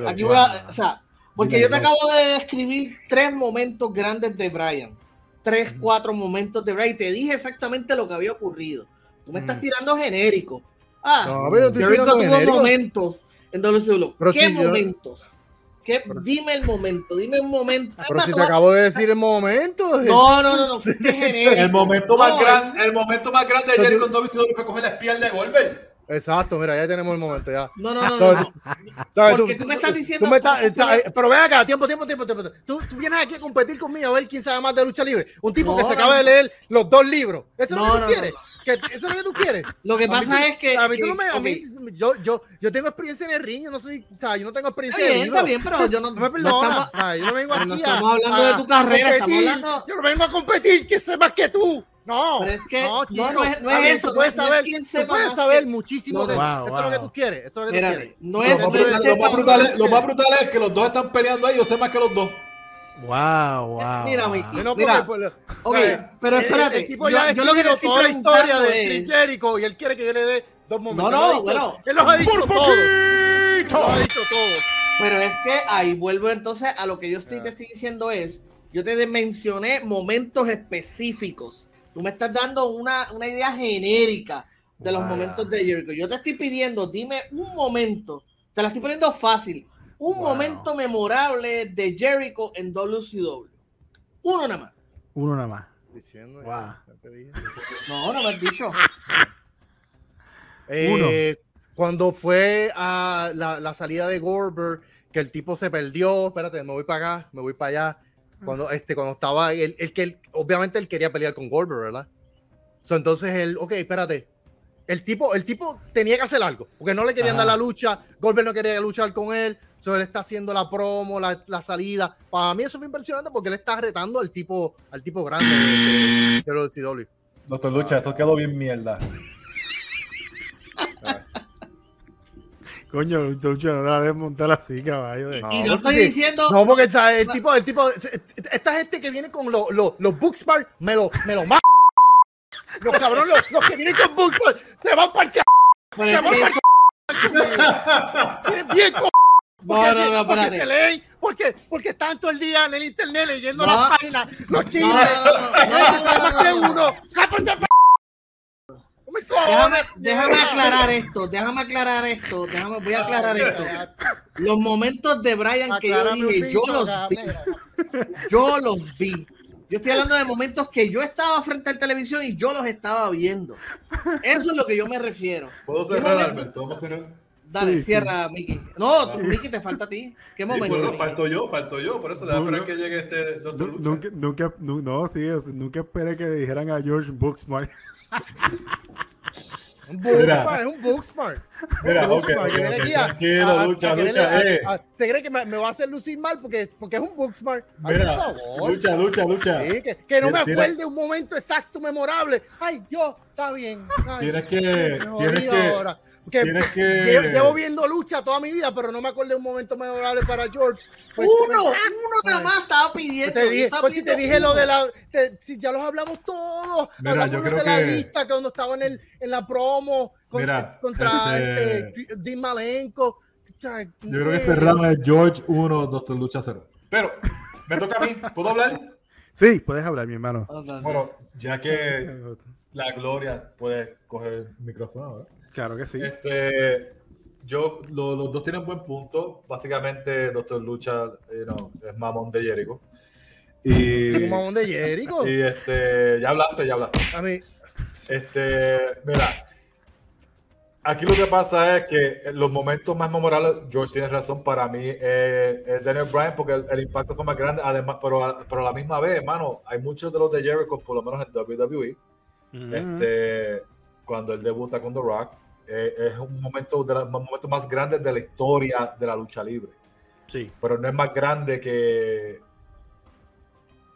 Aquí voy a. O sea, porque yo te acabo de describir tres momentos grandes de Brian. Tres, cuatro momentos de Brian. Y te dije exactamente lo que había ocurrido. Tú me estás Mm. tirando genérico. Ah, No, pero tirando tuvo momentos en WCW. ¿Qué si yo- momentos? Dime el momento, dime un momento. Pero si te acabo de decir el momento. No, no, no, no. El momento, más grande, el momento más grande de Jericho fue coger la espía de Goldberg. Exacto, mira, ya tenemos el momento ya. No, no, no, no. Porque tú me estás diciendo- tú me estás- ¿sabes? pero ven acá, tiempo, tiempo, tiempo, tiempo. Tú, tú vienes aquí a competir conmigo a ver quién sabe más de lucha libre. Un tipo No, que se acaba no. de leer los dos libros. ¿Eso es No, lo que no, tú no, quieres? ¿Que ¿Eso es lo que tú quieres? Lo que A mí pasa tú- es que. A mí tú que- no me. A mí, yo, yo, yo tengo experiencia en el ring, yo no soy. O sea, yo no tengo experiencia Está en bien, el está bien, pero yo no, No me no perdonas. estamos- o sea, yo no vengo pero no aquí estamos a- hablando de tu a carrera, estamos competir. hablando- Yo no vengo a competir, que sé más que tú. No, Pero es que no, chico, no es- no es eso, tú puedes no es- no es saber, quién tú puedes saber que- muchísimo No, de no. Wow, eso es lo que wow. tú quieres, eso es lo que tú Espérate, quieres. no es. no es- es, lo más brutal es que los dos están peleando ahí. Yo sé más que los dos. Wow, wow. Mira, wow. Miki. Yo no, Mira, ok, pero El- el- espérate, El, tipo yo- ya yo lo que estoy toda la historia de es- Jericho y él quiere que yo le dé dos momentos. No, no, dicho- bueno. Él los ha dicho todos. Los ha dicho todos. Pero es que ahí vuelvo entonces a lo que yo estoy, te estoy diciendo es, yo te mencioné momentos específicos. Tú me estás dando una, una idea genérica de los Wow. momentos de Jericho. Yo te estoy pidiendo, dime un momento, te la estoy poniendo fácil, un Wow. momento memorable de Jericho en WCW. Uno nada más. Uno nada más. Diciendo, Wow. No, no me has dicho. Eh, Cuando fue a la, la salida de Gorber, que el tipo se perdió, espérate, me voy para acá, me voy para allá. Cuando, este, cuando estaba, el, el que él- obviamente él quería pelear con Gorber, ¿verdad? So, entonces él, ok, espérate. El tipo, el tipo tenía que hacer algo, porque no le querían Ajá. dar la lucha, Goldberg no quería luchar con él, so él está haciendo la promo, la, la salida. Para mí eso fue impresionante porque él está retando al tipo, al tipo grande de, de, CW. Doctor Lucha, eso quedó bien mierda. Coño, Lucho, no te la debes montar así, caballo. de- No, y no estoy sí. diciendo. No, porque ¿sabes? el tipo, el tipo, esta gente que viene con los, los, los Booksmart, me lo, me lo matan. Los cabrones, los, los que vienen con Booksmart, se van para el c. Se van para Vienen bien con No, no, no, porque se leen, porque, porque están todo el día en el internet leyendo las páginas, los chismes. no, uno. Déjame, déjame aclarar esto, déjame aclarar esto, déjame, voy a aclarar esto. Los momentos de Brian que yo dije, yo los vi, yo los vi. Yo estoy hablando de momentos que yo estaba frente a la televisión y yo los estaba viendo. Eso es lo que yo me refiero. ¿Puedo ¿Qué cerrar, momento? Alberto? ¿Vamos a cerrar? Dale, Sí, sí. cierra, Miki. No, tú, Miki, te falta a ti. ¿Qué Sí, por momento? eso falto yo, falto yo. Por eso, déjame No, esperar no. que llegue este Doctor Lucha. Nunca, nunca, nu- no, sí, nunca esperé que dijeran a George Booksmart. Un. Booksmart, es un Booksmart. Mira, Un ok, Booksmart, tranquilo, lucha, lucha, eh. Se cree que me, me va a hacer lucir mal porque, porque es un Booksmart. Mira, por favor. lucha, lucha, lucha. Sí, que, que no me acuerde un momento exacto, memorable. Ay, Dios, está bien. Ay, Tienes que, me tienes que, ahora. Que tienes que- llevo, llevo viendo lucha toda mi vida, pero no me acuerdo de un momento memorable para George. Pues, Uno, uno nada más estaba pidiendo. Te dije, pues si te lo de la. te- si ya los hablamos todos. Mira, hablamos yo creo de la que- lista que cuando estaba en, el, en la promo con- Mira, contra este- este, Dean Malenko. Yo creo que este round es George 1, Doctor Lucha 0. Pero, me toca a mí. ¿Puedo hablar? Sí, puedes hablar, mi hermano. Bueno, ya que la gloria puede coger el micrófono, ¿verdad? Claro que sí. Este, yo, lo- los dos tienen buen punto. Básicamente, Doctor Lucha you know, es mamón de Jericho. Y, mamón de Jericho. y este, ya hablaste, ya hablaste. A mí, Este, mira, aquí lo que pasa es que los momentos más memorables, George tiene razón, para mí eh, es Daniel Bryan porque el, el impacto fue más grande, además, pero, a- pero a la misma vez, hermano, hay muchos de los de Jericho, por lo menos en WWE, este, cuando él debuta con The Rock, eh, es un momento de los momentos más grandes de la historia de la lucha libre, Sí. pero no es más grande que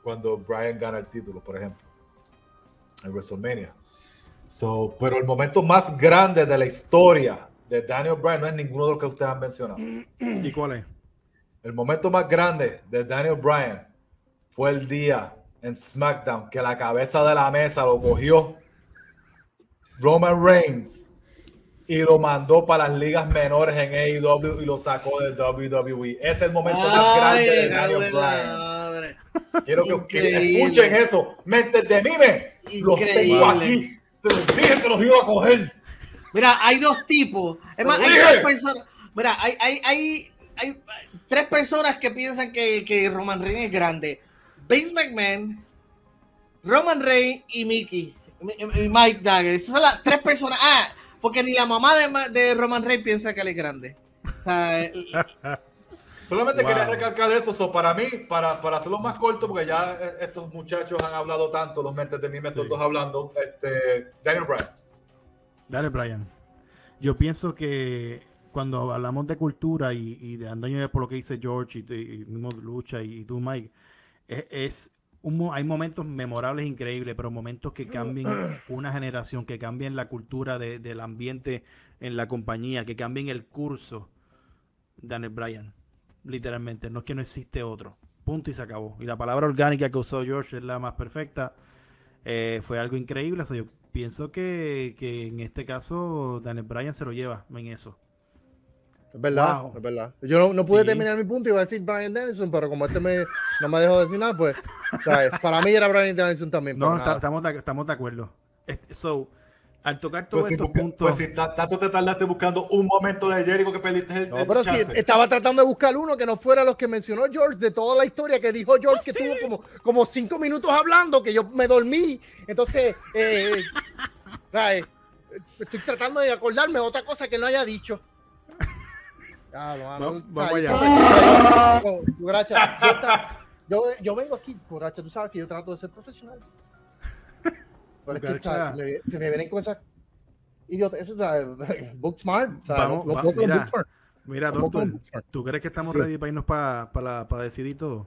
cuando Bryan gana el título, por ejemplo, en WrestleMania. So, pero el momento más grande de la historia de Daniel Bryan no es ninguno de los que ustedes han mencionado. ¿Y cuál es? El momento más grande de Daniel Bryan fue el día en SmackDown que la cabeza de la mesa lo cogió Roman Reigns y lo mandó para las ligas menores en AEW y lo sacó de WWE. Es el momento más grande de Daniel Bryan. Quiero que, que, escuchen eso. Mentes de mime. Los tengo aquí. Se los dije que los iba a coger. Mira, hay dos tipos. Es más, hay tres personas. Mira, hay, hay, hay, hay, tres personas que piensan que, que Roman Reigns es grande. Vince McMahon, Roman Reigns y Mickey. Mike Dagger. Esas son las tres personas. Ah, porque ni la mamá de, de Roman Reigns piensa que él es grande. O sea, Solamente quería recalcar eso. So, para mí, para, para hacerlo más corto, porque ya estos muchachos han hablado tanto, los mentes de mí, estos dos hablando, este, Daniel Bryan. Daniel Bryan. Yo pienso que cuando hablamos de cultura y, y de andaño por lo que dice George y, y, mismo Lucha y, tú, Mike, es, es un, hay momentos memorables, increíbles, pero momentos que cambien una generación, que cambien la cultura de, del ambiente en la compañía, que cambien el curso. Daniel Bryan literalmente. No es que no existe otro. Punto y se acabó. Y la palabra orgánica que usó George es la más perfecta. Eh, fue algo increíble. yo pienso que, que, en este caso Daniel Bryan se lo lleva en eso. Es verdad, es verdad. Yo no, no pude terminar mi punto, iba a decir Brian Dennison, pero como este me, no me dejó decir nada, pues para mí era Brian Dennison también. No, estamos de, estamos de acuerdo. So, al tocar todos pues estos si, puntos. Pues si tanto te tardaste buscando un momento de Jericho que perdiste el. No, pero sí, estaba tratando de buscar uno que no fuera los que mencionó George de toda la historia que dijo George que tuvo como, como cinco minutos hablando, que yo me dormí. Entonces, eh, estoy tratando de acordarme de otra cosa que no haya dicho. Ya, lo, vamos allá. Yo, yo, vengo aquí, Coracha, tú sabes que yo trato de ser profesional. Pero es que, Se, me, se me vienen cosas idiota. Eso es book smart. Vamos, va, mira, book smart. mira doctor, ¿tú crees que estamos ready para irnos para pa pa decidir todo?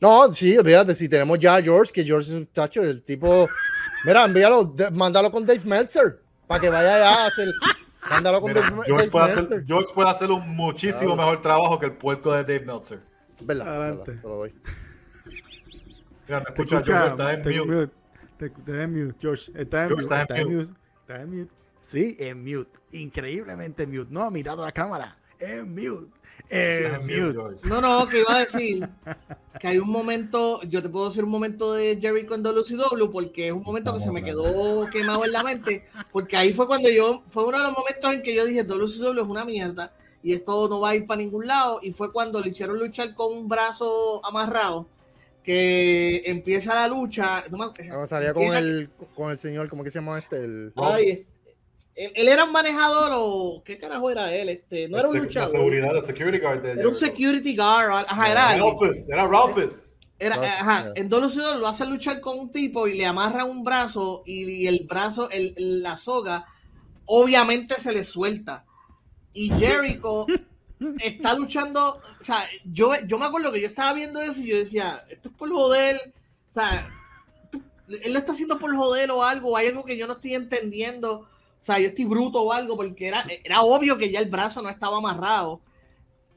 No, sí, olvídate, si tenemos ya a George, que George es un tacho, el tipo. Mira, envíalo, de, mándalo con Dave Meltzer para que vaya allá a hacer. Mándalo con Mira, Dave, George, Dave puede hacer, George puede hacer un muchísimo claro. mejor trabajo que el puerco de Dave Meltzer. Verdad, Adelante. Verdad, te lo doy. Mira, me escucha, escucha George, está en mute. mute. Te, te en mute, George. Está en, George mute, está en está mute. en mute. Sí, en mute. Increíblemente mute. No ha mirado a la cámara. En mute. En Sí, mute. No, no, que iba a decir que hay un momento, yo te puedo decir un momento de Jericho en WCW porque es un momento que se me quedó quemado en la mente, porque ahí fue cuando yo, fue uno de los momentos en que yo dije WCW es una mierda y esto no va a ir para ningún lado y fue cuando le hicieron luchar con un brazo amarrado que empieza la lucha. No salía con el, con el señor, ¿cómo que se llama este? El, Ay, es- él, él era un manejador o qué carajo era él, este, no era un La luchador, seguridad, la security guard de era un security guard, ajá, era. Ralphus, era Ralphus. Era, ajá, yeah. en WCW lo hace luchar con un tipo y le amarra un brazo y, y el brazo, el, el- la soga, obviamente se le suelta. Y Jericho está luchando, o sea, yo, yo me acuerdo que yo estaba viendo eso y yo decía, esto es por joder, o sea, tú- él lo está haciendo por joder o algo, hay algo que yo no estoy entendiendo, o sea, yo estoy bruto o algo, porque era, era obvio que ya el brazo no estaba amarrado.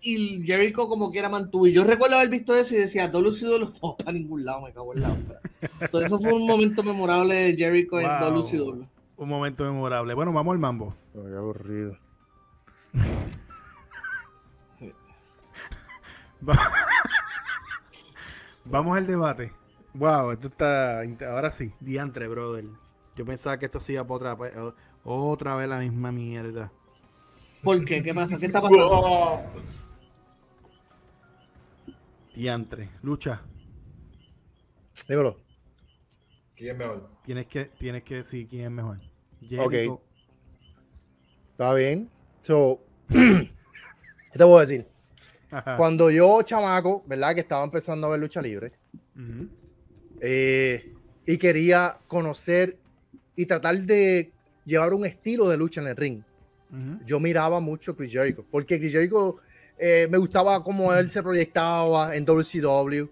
Y Jericho como que era mantuvo. Y yo recuerdo haber visto eso y decía, WCW no para ningún lado, me cago en la otra. Entonces eso fue un momento memorable de Jericho en Wow. WCW. Un momento memorable. Bueno, vamos al mambo. Qué aburrido. Va- Vamos al debate. Wow, esto está. Ahora sí, diantre, brother. Yo pensaba que esto se iba para otra, otra vez la misma mierda. ¿Por qué? ¿Qué pasa? ¿Qué está pasando? Oh, Diantre. Lucha. Dímelo. ¿Quién es mejor? Tienes que, tienes que decir quién es mejor. Ok. Jericho. Está bien. So, ¿qué te voy a decir? Ajá. Cuando yo, chamaco, ¿verdad? Que estaba empezando a ver lucha libre eh, y quería conocer y tratar de llevar un estilo de lucha en el ring. Ujú. Yo miraba mucho a Chris Jericho, porque Chris Jericho eh, me gustaba cómo él se proyectaba en WCW,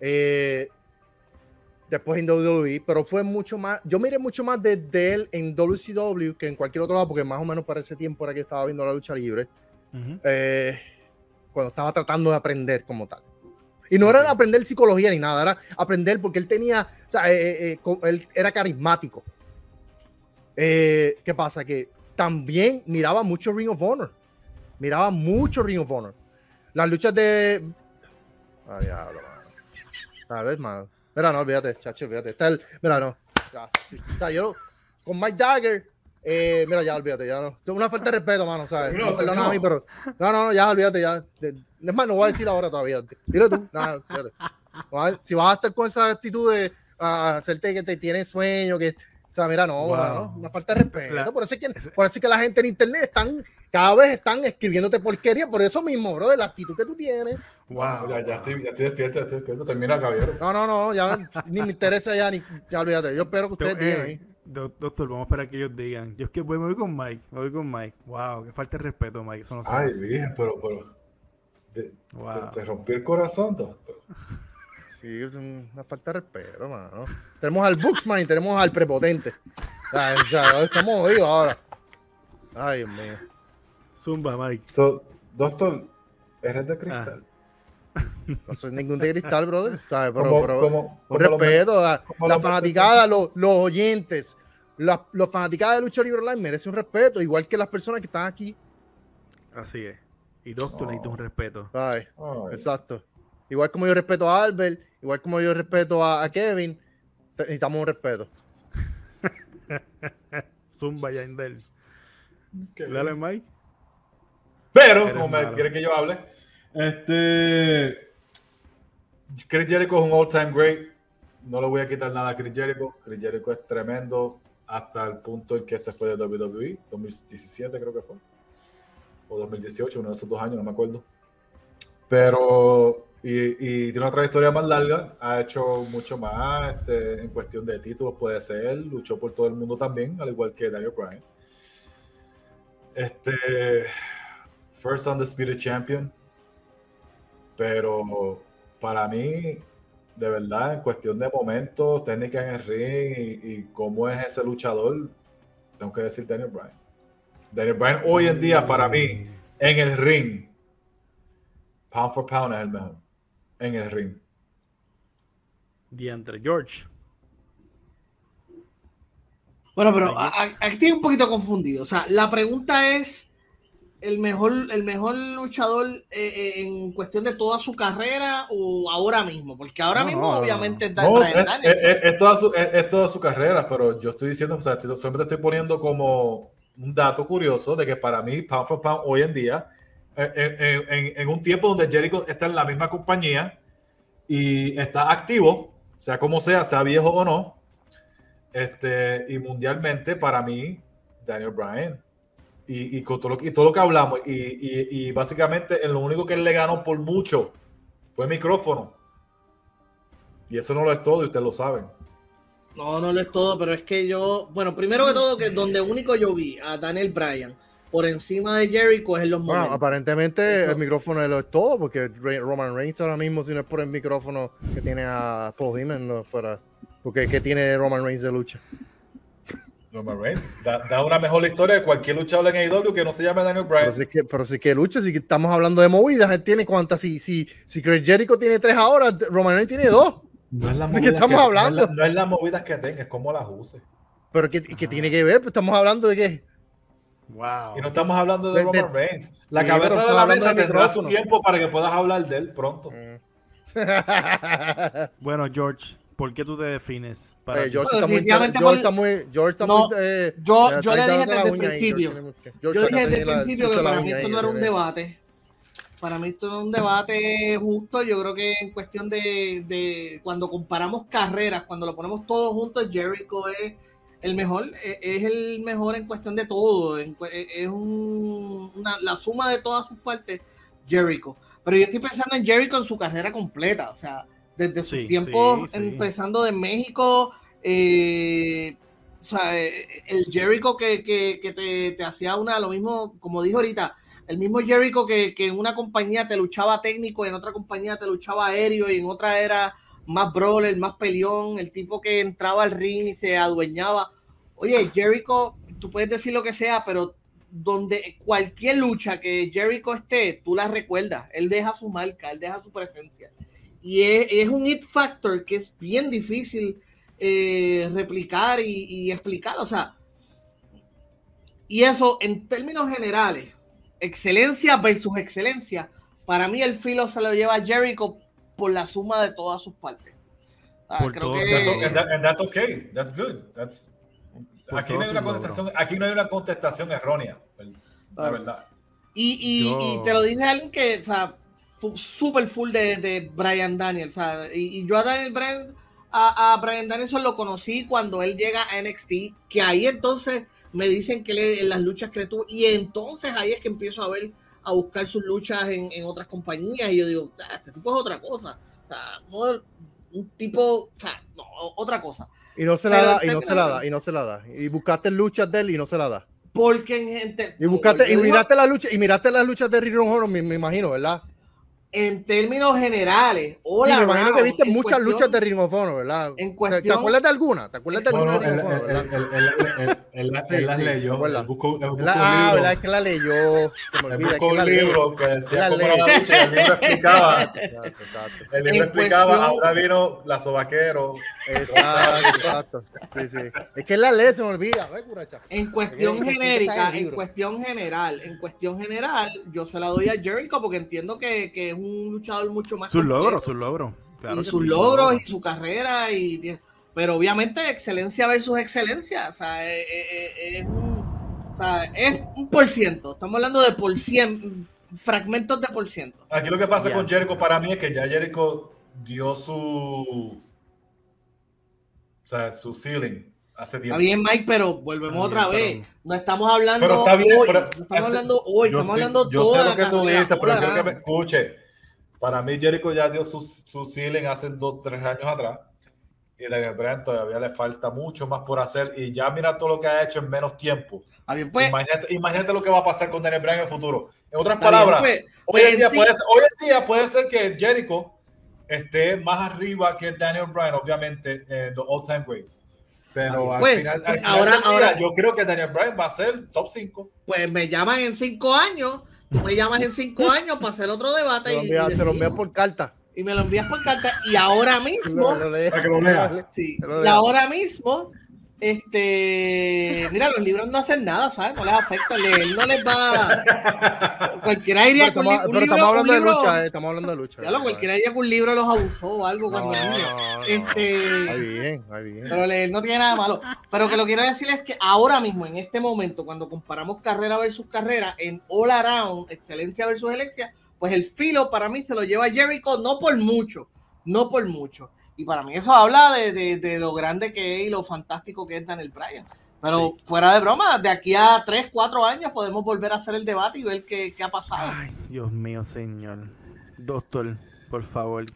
eh, después en WWE, pero fue mucho más, yo miré mucho más de, de él en WCW que en cualquier otro lado, porque más o menos para ese tiempo era que estaba viendo la lucha libre, Ujú. eh, cuando estaba tratando de aprender como tal. Y no era aprender psicología ni nada, era aprender porque él tenía, o sea, eh, eh, co- él era carismático. Eh, ¿Qué pasa? Que también miraba mucho Ring of Honor. Miraba mucho Ring of Honor. Las luchas de. Ay, diablo. A ver, mano. Mira, no, olvídate, chacho, olvídate. Está el. Mira, no. Ya, sí. O sea, yo con Mike Dagger. eh, mira, ya, olvídate, ya no. Una falta de respeto, mano, ¿sabes? Terminó, No, perdona a mí, pero. No, no, no, ya, olvídate, ya. Es más, no voy a decir ahora todavía. Dilo tú. Nada, olvídate. No, Si vas a estar con esa actitud de ah, hacerte que te tienes sueño, que. O sea, mira, no, Wow. una falta de respeto. La- por, eso es que, por eso es que la gente en internet están, cada vez están escribiéndote porquería, por eso mismo, bro, de la actitud que tú tienes. Wow. Ya, ya, estoy, ya estoy despierto, ya estoy despierto. Termina, caballero. No, no, no, ya ni me interesa ya, ni, ya olvídate. Yo espero que ustedes digan Eh, ahí. do- doctor, vamos a esperar que ellos digan. Yo es que voy, me voy con Mike. Me voy con Mike. Wow, que falta de respeto, Mike. Eso no Ay, virgen, pero, pero. Te, Wow. te, te rompí el corazón, doctor. Sí, es un- una falta de respeto, mano. Tenemos al Buxman y tenemos al prepotente. O sea, o sea, estamos jodidos ahora. Ay, Dios mío. Zumba, Mike. So, doctor, eres de cristal. No soy ningún de cristal, brother. ¿sabes? Pero, Como- pero- como- con respeto, la, como la lo- fanaticada, los, los oyentes, las los fanaticadas de Lucha Libre Online merecen un respeto, igual que las personas que están aquí. Así es. Y doctor Oh. necesita un respeto. Ay, Ay, exacto. Igual como yo respeto a Albert, igual como yo respeto a, a Kevin, necesitamos un respeto. Zumba, Yandel. qué Dale. Mike. Pero, Eres como me quiere que yo hable, este. Chris Jericho es un all-time great. No le voy a quitar nada a Chris Jericho. Chris Jericho es tremendo hasta el punto en que se fue de WWE, 2017 creo que fue. O 2018, uno de esos dos años, no me acuerdo. Pero, y, tiene una trayectoria más larga, ha hecho mucho más este, en cuestión de títulos, puede ser, luchó por todo el mundo también, al igual que Daniel Bryan. Este, First Undisputed Champion, pero para mí, de verdad, en cuestión de momentos, técnica en el ring y, y cómo es ese luchador, tengo que decir Daniel Bryan. Daniel Bryan hoy en día, para mí, en el ring, pound for pound es el mejor. En el ring. Diantre. George. Bueno, pero aquí estoy un poquito confundido. O sea, la pregunta es el mejor, el mejor luchador eh, eh, en cuestión de toda su carrera o ahora mismo, porque ahora No, mismo no, obviamente es No, es, es- es toda su, es- es toda su carrera, pero yo estoy diciendo, o sea, siempre te estoy poniendo como un dato curioso de que para mí, pound for pound, hoy en día, en, en- en- en un tiempo donde Jericho está en la misma compañía y está activo, sea como sea, sea viejo o no, este, y mundialmente, para mí, Daniel Bryan. Y, y con todo lo, y todo lo que hablamos, y, y- y básicamente en lo único que él le ganó por mucho fue micrófono. Y eso no lo es todo, y ustedes lo saben. No, no lo es todo, pero es que yo, bueno, primero que todo, que donde único yo vi a Daniel Bryan por encima de Jericho es en los Bueno, momentos. aparentemente Eso- el micrófono es lo es todo, porque Roman Reigns ahora mismo, si no es por el micrófono que tiene a Paul Heyman, no fuera. Porque ¿qué tiene Roman Reigns de lucha? Roman Reigns da, da una mejor historia de cualquier luchador en AEW que no se llame Daniel Bryan. Pero si es que, pero si es que lucha, si que estamos hablando de movidas, él tiene cuántas, si, si, si Chris Jericho tiene tres ahora, Roman Reigns tiene dos. no es la ¿de qué estamos hablando? No es, la- no es las movidas que tenga, es cómo las use. Pero ¿qué, qué tiene que ver? Pues estamos hablando de que Wow. Y no estamos hablando de, De- Roman Reigns. La Sí, cabeza de la mesa de tendrá su tiempo para que puedas hablar de él pronto. Bueno, George, ¿por qué tú te defines? Para Eh? George, está muy, George por- está muy, George está No, muy, eh, yo- eh, yo le dije desde el ahí, principio. George Yo dije desde el principio que para mí esto ahí, no era un debate. Para mí esto no es un debate justo. Yo creo que en cuestión de, de cuando comparamos carreras, cuando lo ponemos todos juntos, Jericho es el mejor, eh, es el mejor en cuestión de todo. eh, es un- una- la suma de todas sus partes, Jericho. Pero yo estoy pensando en Jericho en su carrera completa. O sea, desde sus Sí, tiempos, sí, sí. empezando de México, eh, o sea, eh, el Jericho que, que- que te, te hacía una, lo mismo, como dijo ahorita, el mismo Jericho que, que en una compañía te luchaba técnico en otra compañía te luchaba aéreo y en otra era más brawler, más peleón, el tipo que entraba al ring y se adueñaba. Oye, Jericho, tú puedes decir lo que sea, pero donde cualquier lucha que Jericho esté, tú la recuerdas. Él deja su marca, él deja su presencia. y es, es un hit factor que es bien difícil eh, replicar y, y explicar. O sea, y eso en términos generales, excelencia versus excelencia, para mí el filo se lo lleva Jericho por la suma de todas sus partes. Ah, Por creo que- That's okay, that- and that's okay. That's good. That's, aquí, no hay una contestación, aquí no hay una contestación errónea. La verdad. Y, y, Yo- y te lo dice alguien que, o sea, fu- súper full de, de Brian Daniels. O sea, y, y yo a Daniel Bryan, a, a Brian Danielson lo conocí cuando él llega a NXT, que ahí entonces me dicen que le- en las luchas que le tuvo, y entonces ahí es que empiezo a ver, a buscar sus luchas en, en otras compañías, y yo digo, "Ah, este tipo es otra cosa. O sea, no- un tipo, o sea, no, otra cosa. Y no se la Pero da, y no se la da, y no se la da. Y buscaste luchas de él y no se la da. Porque en gente. Y buscaste, y yo digo, miraste la lucha, y miraste las luchas de Ring of Honor, me, me imagino, ¿verdad? En términos generales, hola. me imagino que viste muchas luchas de Ring of Honor, ¿verdad? en ¿Te- ¿Te, cuestión- acuerdas de alguna? ¿Te acuerdas de alguna él, las leyó. ¿verdad? él buscó, ah. ¿verdad? Es que la leyó. Él buscó es que la un libro que decía La cómo ley. era la lucha el libro explicaba. Exacto, exacto. El libro explicaba, ahora vino la sobaquero. Exacto, exacto. Sí, sí. Es que la ley se me olvida, ¿ves, curacha? En cuestión genérica, en cuestión general, en cuestión general, yo se la doy a Jericho porque entiendo que, que es un luchador mucho más. Sus logros, sus logros. Claro y sus sí, logros y su carrera y pero obviamente excelencia versus excelencia o sea, eh, eh, eh, es, un, o sea, es un por ciento estamos hablando de por cien fragmentos de por ciento Aquí lo que pasa Ya. con Jericho para mí es que ya Jericho dio su. O sea, su ceiling hace está tiempo. bien Mike pero volvemos Está otra vez no estamos hablando Pero está bien, hoy pero- no estamos este- hablando hoy Yo estamos hablando yo toda sé la lo que tú dices, pero quiero que me escuche. Para mí, Jericho ya dio su, su ceiling hace dos, tres años atrás. Y Daniel Bryan todavía le falta mucho más por hacer. Y ya mira todo lo que ha hecho en menos tiempo. Bien, pues, imagínate, imagínate lo que va a pasar con Daniel Bryan en el futuro. En otras está bien, palabras, pues, hoy, pues, en día sí, puede ser, hoy en día puede ser que Jericho esté más arriba que Daniel Bryan, obviamente, en los all-time greats. Pero al Pues, final, al pues, final ahora- día, ahora- yo creo que Daniel Bryan va a ser top 5. pues me llaman en cinco años tú me llamas en cinco años para hacer otro debate Te lo y, envías, y te lo envías por carta. y me lo envías por carta y ahora mismo lo lo Te lo y ahora mismo, este, mira, los libros no hacen nada, ¿sabes? No les afecta, leer no les va. Cualquiera Pero estamos, pero libro, estamos hablando un de lucha, eh, estamos hablando de lucha. Ya lo, cualquiera que un libro los abusó o algo cuando No, niño. no, no. Este, Ahí bien, ahí bien. pero leer no tiene nada malo. Pero que lo quiero decir es que ahora mismo, en este momento, cuando comparamos carrera versus carrera, en all around, excelencia versus excelencia, pues el filo para mí se lo lleva Jericho, no por mucho, no por mucho. Y para mí eso habla de, de- de lo grande que es y lo fantástico que es Daniel Bryan. Pero fuera de broma, de aquí a 3, 4 años podemos volver a hacer el debate y ver qué, qué ha pasado. Ay, Dios mío, señor. Doctor, por favor,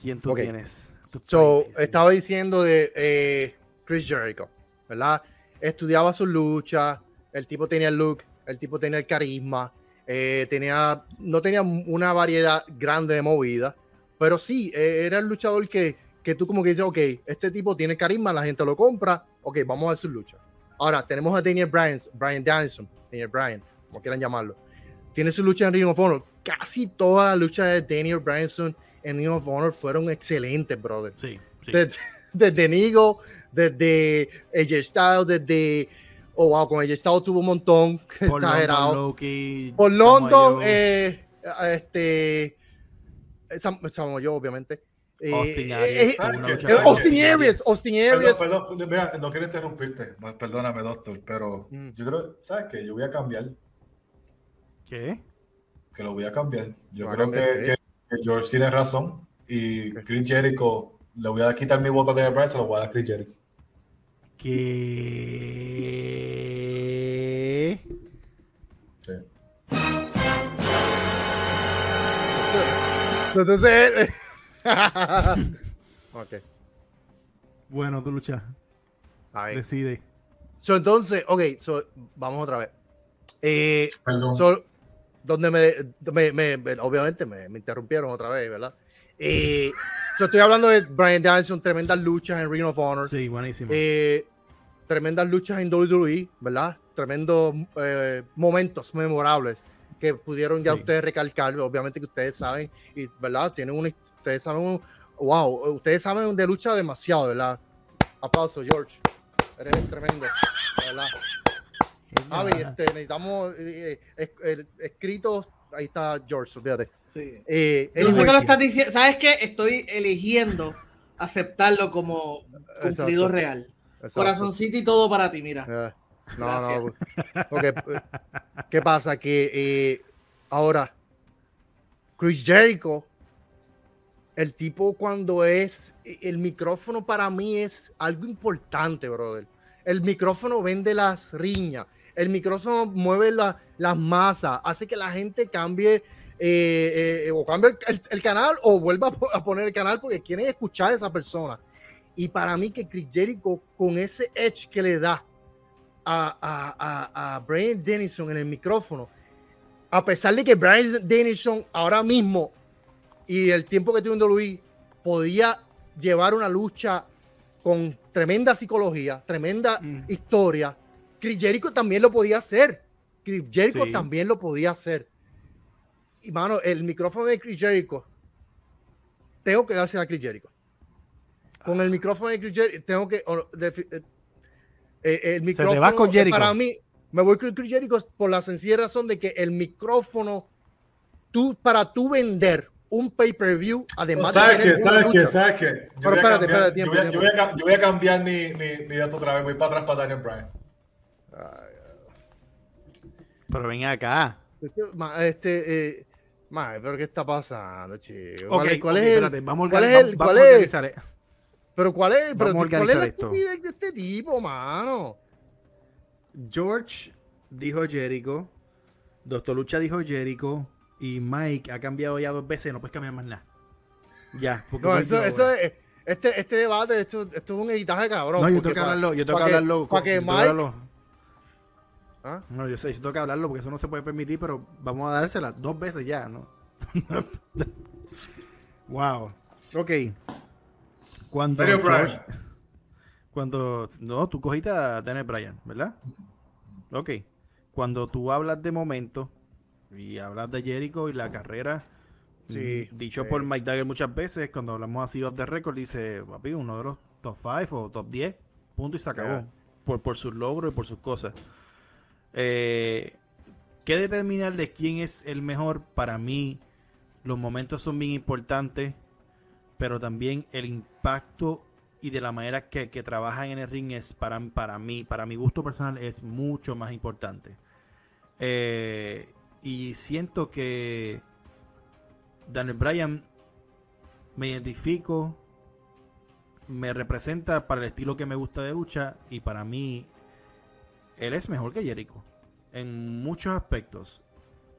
¿quién tú tienes? Tú So, estaba diciendo de eh, Chris Jericho, ¿verdad? Estudiaba sus luchas, el tipo tenía el look, el tipo tenía el carisma, eh, tenía, no tenía una variedad grande de movidas, pero sí, eh, era el luchador que, que tú como que dices, ok, este tipo tiene carisma, la gente lo compra, ok, vamos a ver su lucha. Ahora, tenemos a Daniel Bryan, Brian Danielson, Daniel Bryan, como quieran llamarlo. Tiene su lucha en Ring of Honor. Casi todas las luchas de Daniel Bryanson en Ring of Honor fueron excelentes, brother Sí, sí. desde, desde Nigo, desde AJ Styles, desde. Oh, wow, con AJ Styles tuvo un montón. Paul exagerado. London, Loki, Por London, eh, este. Sam, Samoa Joe, obviamente. Eh, Austin eh, Aries, eh, eh, con Austin Austin Aries, Austin Perdón, Aries. perdón, mira, no quiero interrumpirte, perdóname, doctor, pero Mm. yo creo, ¿sabes qué? Yo voy a cambiar, ¿Qué? que lo voy a cambiar. Yo ¿Va a creo cambiar que, qué? que- que George tiene razón y. Chris Jericho, le voy a quitar mi voto a Daniel Bryan, se lo voy a dar a Chris Jericho. ¿Qué? Sí. Entonces. ok. Bueno, tu lucha. Ahí. Decide. So, entonces, ok, so, vamos otra vez. Eh, Perdón. So, donde me, me- me- me- obviamente me, me interrumpieron otra vez, ¿verdad? Eh, so, estoy hablando de Brian Danielson, tremendas luchas en Ring of Honor, Sí, buenísimo. eh, tremendas luchas en WWE, ¿verdad? Tremendos eh, momentos memorables que pudieron ya Sí. ustedes recalcar, obviamente que ustedes saben, y, ¿verdad? Tienen una, ustedes saben un- wow, ustedes saben de lucha demasiado, ¿verdad? Aplauso, George. Eres tremendo, ¿verdad? Javi, este, necesitamos eh, eh, es- el- escritos. Ahí está George, olvídate. Sí. Eh, sé lo estás diciendo. ¿Sabes qué? Estoy eligiendo aceptarlo como cumplido Exacto. real. Exacto. Corazoncito y todo para ti, mira. Eh, no, Gracias. no. ok, eh, ¿Qué pasa? Que eh, ahora, Chris Jericho, el tipo cuando es, el micrófono para mí es algo importante, brother. El micrófono vende las riñas, el micrófono mueve la- las masas, hace que la gente cambie eh, eh, o cambie el, el- canal o vuelva a poner el canal porque quieren escuchar a esa persona. Y para mí que Chris Jericho con ese edge que le da a, a, a, a Brian Dennison en el micrófono, a pesar de que Brian Dennison ahora mismo y el tiempo que tiene en WWE podía llevar una lucha con tremenda psicología, tremenda Mm. historia, Chris Jericho también lo podía hacer. Chris Jericho Sí. también lo podía hacer. Y mano, el micrófono de Chris Jericho, tengo que darse a Chris Jericho. Con el micrófono de Chris Jericho, tengo que. eh, eh, el micrófono, vas con Jericho. Para mí, me voy con Chris Jericho por la sencilla razón de que el micrófono, tú, para tú vender un pay-per-view, además de ¿Sabes tener qué? una ¿Sabes qué? lucha- ¿Sabes qué? Yo Pero voy a espérate, cambiar- espérate, yo tiempo, voy a- tiempo. Yo voy a yo voy a cambiar mi, mi, mi dato otra vez. Voy para atrás para Daniel Bryan. Pero ven acá. Este, ma- este, eh, ma, pero ¿qué está pasando, chico? Ok, ¿Cuál es, cuál ok, es el- espérate, vamos a cuál es el- cuál es? eh. pero cuál es, pero Vamos cuál es la estupidez de este tipo, mano? George dijo Jericho, Doctor Lucha dijo Jericho y Mike ha cambiado ya dos veces, no puedes cambiar más nada. Ya, porque No, eso, eso es, este, este debate, esto, esto es un editaje cabrón. No, yo tengo que hablarlo, yo tengo que que- hablarlo. pa' que yo tengo Mike- hablarlo. ¿Ah? No, yo sé, yo tengo que hablarlo porque eso no se puede permitir, pero vamos a dársela dos veces ya, ¿no? wow. Ok. Cuando. George- cuando no, tú cogiste a Daniel Bryan, ¿verdad? Ok. Cuando tú hablas de momento y hablas de Jericho y la carrera, Sí, mm, dicho sí. por Mike Dagger muchas veces, cuando hablamos así off the record, dice, papi, uno de los top 5 o top 10, punto y se acabó. Yeah. Por, por sus logros y por sus cosas. Eh, ¿Qué determinar de quién es el mejor? Para mí, los momentos son bien importantes, pero también el impacto y de la manera que, que trabajan en el ring es para, para mí, para mi gusto personal, es mucho más importante. Eh, y siento que Daniel Bryan me identifico, me representa para el estilo que me gusta de lucha y para mí él es mejor que Jericho en muchos aspectos.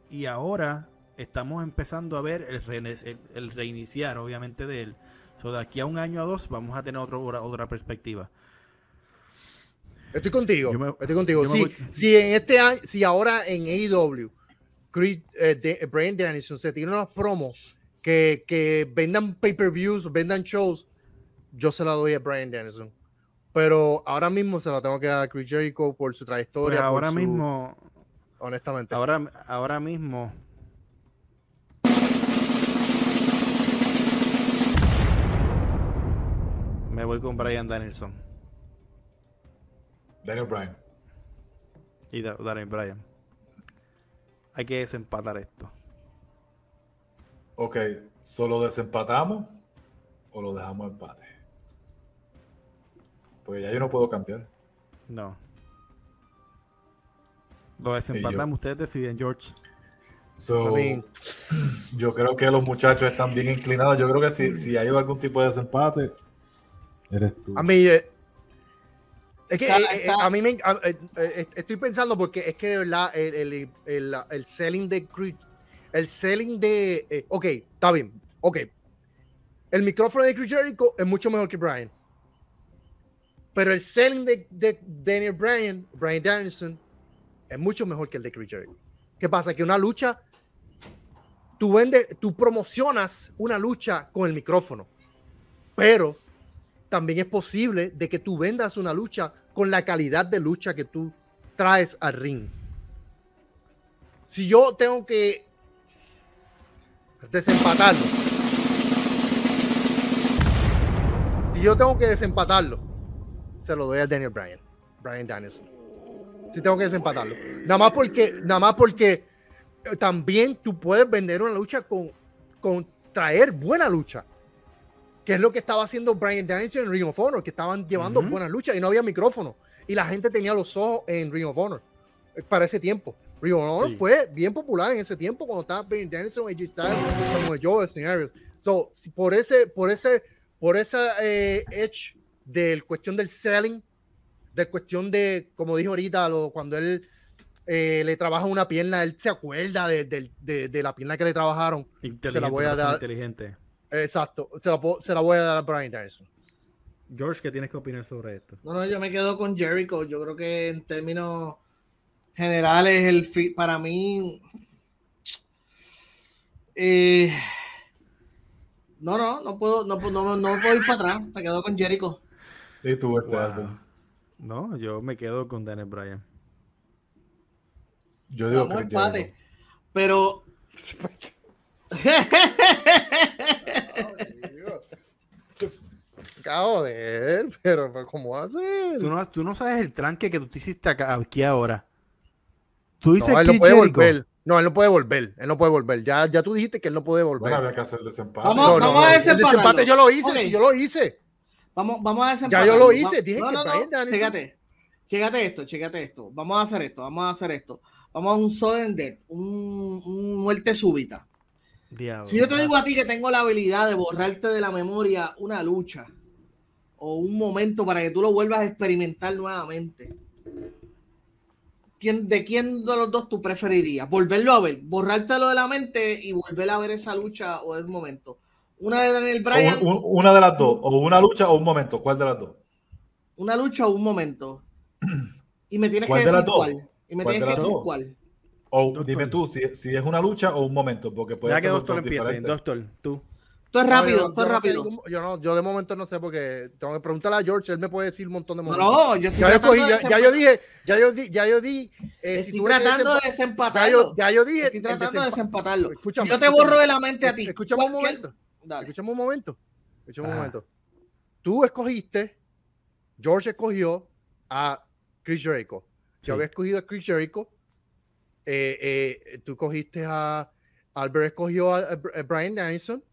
Y ahora estamos empezando a ver el, reine- el- el reiniciar, obviamente, de él. So, de aquí a un año o dos vamos a tener otro- otra, otra perspectiva. Estoy contigo. Me- estoy contigo. Si, voy- si en este año, si ahora en AEW, Chris, eh, de- Brian Dennison se tiene unos promos que, que vendan pay-per-views, vendan shows, yo se la doy a Brian Dennison. Pero ahora mismo se la tengo que dar a Chris Jericho por su Pues trayectoria. por ahora su- mismo, honestamente. ahora, ahora mismo. Me voy con Brian Danielson Daniel Bryan. y Da- Daniel Bryan. Hay que desempatar esto. Ok, ¿solo desempatamos o lo dejamos empate? Pues ya yo no puedo cambiar. No. Lo desempatamos, ustedes deciden, George. So, yo creo que los muchachos están bien inclinados. Yo creo que si, si hay algún tipo de desempate, eres tú. A mí, eh, es que Está- eh, eh, a mí me a- eh, estoy pensando porque es que de verdad el, el, el, el selling de Chris, el selling de, eh, ok, está bien, ok, el micrófono de Chris Jericho es mucho mejor que Brian, pero el selling de, de Daniel Bryan, Brian Danielson, es mucho mejor que el de Chris Jericho. ¿Qué pasa? Que una lucha, tú vendes, tú promocionas una lucha con el micrófono, pero también es posible de que tú vendas una lucha con la calidad de lucha que tú traes al ring. Si yo tengo que desempatarlo, si yo tengo que desempatarlo, se lo doy a Daniel Bryan. Bryan Danielson. Si tengo que desempatarlo. Nada más porque, nada más porque eh, también tú puedes vender una lucha con, con traer buena lucha. Que es lo que estaba haciendo Bryan Danielson en Ring of Honor, que estaban llevando Ujú. buenas luchas y no había micrófono. Y la gente tenía los ojos en Ring of Honor eh, para ese tiempo. Ring of Honor Sí. fue bien popular en ese tiempo cuando estaba Bryan Danielson, AJ Styles, Samuel Joe, Scenarios. So, por ese, por ese, por esa eh, edge del cuestión del selling, de cuestión de, como dijo ahorita, lo- cuando él eh, le trabaja una pierna, él se acuerda de, del- de- de la pierna que le trabajaron. Inteligente, voy a dar- inteligente. Exacto, se la, puedo- se la voy a dar a Brian Danielson. George, ¿qué tienes que opinar sobre esto? No, no, yo me quedo con Jericho. Yo creo que en términos generales, el para mí. eh, no, no, no puedo, no, no, no puedo ir para atrás. Me quedo con Jericho. Y tú, este Wow. No, yo me quedo con Daniel Bryan. Yo digo Vamos que empate. Pero. Joder, pero, pero ¿cómo hace? Tú no, tú no sabes el tranque que tú te hiciste acá, aquí ahora. Tú dices No, él no puede Jericho. volver. No, él no puede volver. Él no puede volver. Ya, ya tú dijiste que él no puede volver. Bueno, había que hacer desempate. Vamos- no, no, vamos a no, el desempatarlo. desempate yo lo hice, Ok. si yo lo hice. Vamos, vamos a Ya desempatarlo. yo lo hice, Va- dije no, que Chécate, chécate esto, chécate esto. Vamos a hacer esto, vamos a hacer esto. Vamos a un sudden death, un, un muerte súbita. Diablo. Si yo te digo a ti que tengo la habilidad de borrarte de la memoria una lucha o un momento para que tú lo vuelvas a experimentar nuevamente, ¿quién, ¿de quién de los dos tú preferirías? Volverlo a ver, borrártelo de la mente y volver a ver esa lucha o ese momento. Una de Daniel Bryan, O un- un- una de las dos, o una lucha o un momento. ¿Cuál de las dos? una lucha o un momento. Y me tienes que ¿Cuál de decir cuál. Y me ¿Cuál tienes de que decir dos? cuál. O Doctor. dime tú si, si es una lucha o un momento, porque puede Ya ser que doctor empiece. Doctor, tú. Esto es No, rápido, yo- es no sé rápido. yo, no, yo de momento no sé porque tengo que preguntarle a George, él me puede decir un montón de No, momentos. no, yo estoy ya, yo tratando cogí, de ya, ya yo dije, ya yo di, ya yo di. eh, si Estoy tratando de desempa- ya desempatarlo. yo, ya yo dije. Estoy tratando de desempa- desempatarlo. Escúchame, si yo te escúchame. borro de la mente a ti. Escúchame un momento. Dale. Escúchame un momento. Escúchame un Ajá. momento. Tú escogiste, George escogió a Chris Jericho. Yo Sí. había escogido a Chris Jericho. Eh, eh, tú cogiste a. Albert escogió a, a Br- a Brian Danielson.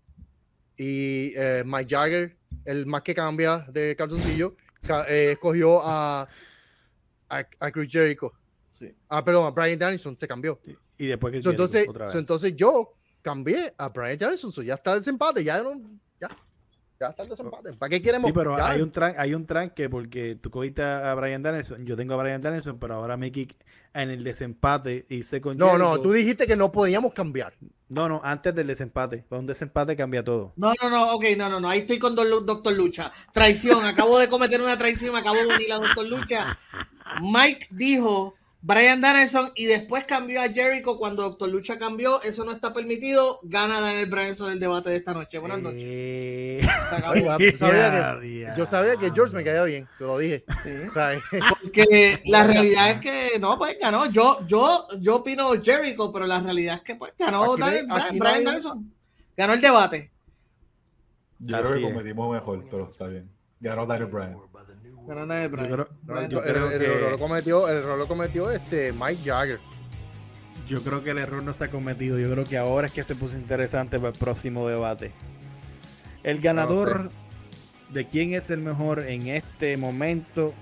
Y eh, Mike Jagger, el más que cambia de calzoncillo, ca- eh, escogió a, a, a Chris Jericho. Sí. Ah, perdón, a Brian Danielson se cambió. Y después que So, entonces, otra vez. so, entonces yo cambié a Brian Danielson. So, ya está el desempate. Ya no. Ya. Está el desempate. ¿Para qué queremos? Sí, pero Ya. hay un, tran- hay un tranque porque tú cogiste a Brian Danielson, yo tengo a Brian Danielson, pero ahora Mickey en el desempate hice con No, no, tú dijiste que no podíamos cambiar. No, no, antes del desempate. Para un desempate cambia todo. No, no, no, ok, no, no, no. Ahí estoy con Doctor Lucha. Traición. Acabo de cometer una traición. Me acabo de unir a Doctor Lucha. Mike dijo Brian Danielson y después cambió a Jericho cuando Doctor Lucha cambió. Eso no está permitido. Gana Daniel Bryan sobre el debate de esta noche. Buenas noches. Eh, Se acabó. Que- ya. yo sabía que George me caía bien, te lo dije. Sí. Porque la realidad es que no, pues ganó. Yo, yo, yo opino Jericho, pero la realidad es que pues ganó Aquí Daniel, aquí no Brian Danielson. Ganó el debate. Yo Así creo que cometimos mejor, pero está bien. Ganó Daniel Bryan. Yo creo, el, yo el- creo el que- error lo cometió, el error lo cometió este Mike Jagger. yo creo que el error no se ha cometido. Yo creo que ahora es que se puso interesante para el próximo debate. El ganador de quién es el mejor en este momento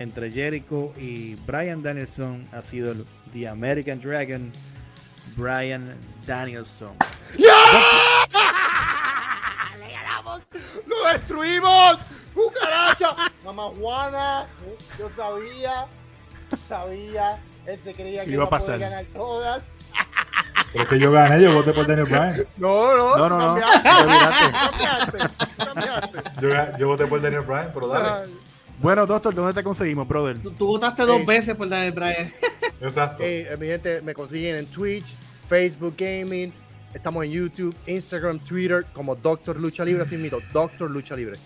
entre Jericho y Brian Danielson ha sido el The American Dragon, Brian Danielson. ¡Le ganamos! ¡Lo destruimos! ¡Cucaracha! Mamá Juana, yo sabía, sabía, él se creía que Iba a iba a poder pasar. ganar todas. Pero es que yo gané, yo voté por Daniel Bryan. No, no, No, no, no. cambiaste, cambiaste, cambiaste. Yo, voté por Daniel Bryan, pero dale. Bueno, doctor, ¿dónde te conseguimos, brother? Tú, tú votaste dos Eh. veces por Daniel Bryan. Exacto. Hey, eh, mi gente, me consiguen en Twitch, Facebook Gaming, estamos en YouTube, Instagram, Twitter, como Doctor Lucha Libre, así mito, Doctor Lucha Libre.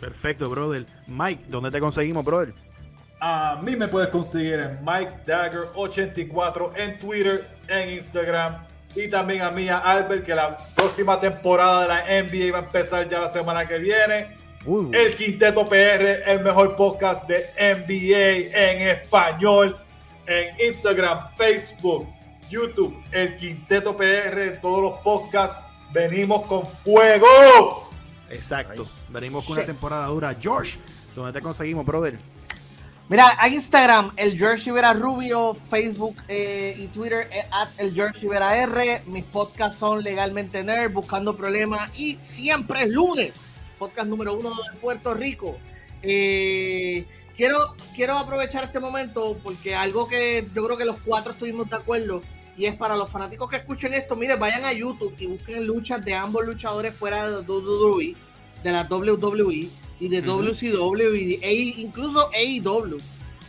Perfecto, brother. Mike, ¿dónde te conseguimos, brother? A mí me puedes conseguir en Mike Dagger84 en Twitter, en Instagram y también a mí, a Albert, que la próxima temporada de la NBA va a empezar ya la semana que viene. Uy. El Quinteto PR, el mejor podcast de NBA en español. En Instagram, Facebook, YouTube, el Quinteto PR, en todos los podcasts. Venimos con fuego. Exacto. Nice. Venimos con una temporada dura. George, ¿dónde te conseguimos, brother? Mira, a Instagram, el George Rivera Rubio, Facebook eh, y Twitter, eh, at el George Rivera R. Mis podcasts son Legalmente Nerd, Buscando Problemas y siempre es lunes. Podcast número uno de Puerto Rico. Eh, quiero, quiero aprovechar este momento porque algo que yo creo que los cuatro estuvimos de acuerdo y es para los fanáticos que escuchen esto, miren, vayan a YouTube y busquen luchas de ambos luchadores fuera de WWE, de la WWE y de. WCW A- incluso AEW.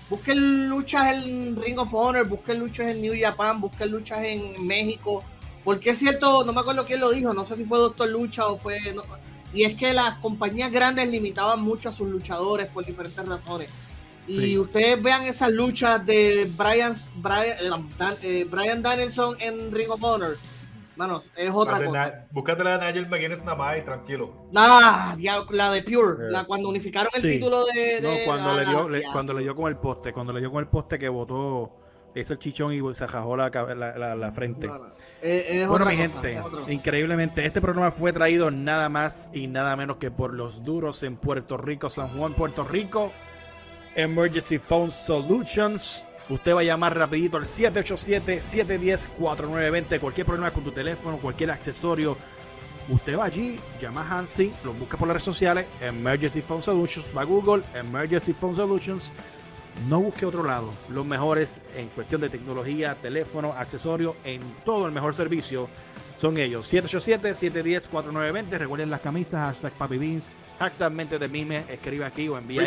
Busquen luchas en Ring of Honor, busquen luchas en New Japan, busquen luchas en México. Porque es cierto, no me acuerdo quién lo dijo, no sé si fue Doctor Lucha o fue... no- y es que las compañías grandes limitaban mucho a sus luchadores por diferentes razones. Y Sí. ustedes vean esas luchas de Brian, Brian, eh, Dan- eh, Brian Danielson en Ring of Honor. Manos, es otra cosa. Na- Búscate la de Nigel McGuinness nada más y tranquilo. Ah, ya, la de Pure, Eh. la cuando unificaron el Sí. título de, No, cuando, ah, le dio, le- cuando le dio con el poste, cuando le dio con el poste que botó, le hizo el chichón y se rajó la, la, la- la frente. No, no. Eh, es Bueno, otra mi cosa, gente, increíblemente, este programa fue traído nada más y nada menos que por los duros en Puerto Rico, San Juan, Puerto Rico. Emergency Phone Solutions. Usted va a llamar rapidito al 787-710-4920. Cualquier problema con tu teléfono, cualquier accesorio. Usted va allí, llama a Hansi, lo busca por las redes sociales, Emergency Phone Solutions, va a Google, Emergency Phone Solutions. No busque otro lado. Los mejores en cuestión de tecnología, teléfono, accesorio, en todo el mejor servicio son ellos. 787-710-4920. Recuerden las camisas, hashtag Papi Beans, hashtag Mente de Mime. Escribe aquí o envía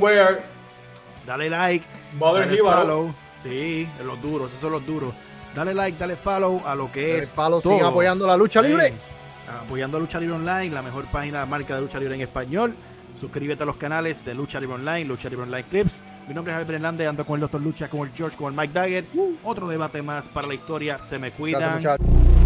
Wear, Dale like. Mother Dale follow. Sí, los duros, esos son los duros. Dale like, dale follow a lo que El es. palo todo. sigue apoyando la lucha libre. Apoyando a Lucha Libre Online, la mejor página de marca de Lucha Libre en español. Suscríbete a los canales de Lucha Libre Online, Lucha Libre Online Clips. Mi nombre es Albert Hernández, ando con el Dr. Lucha, con el George, con el Mike Daggett. Otro debate más para la historia. Se me cuidan. Gracias.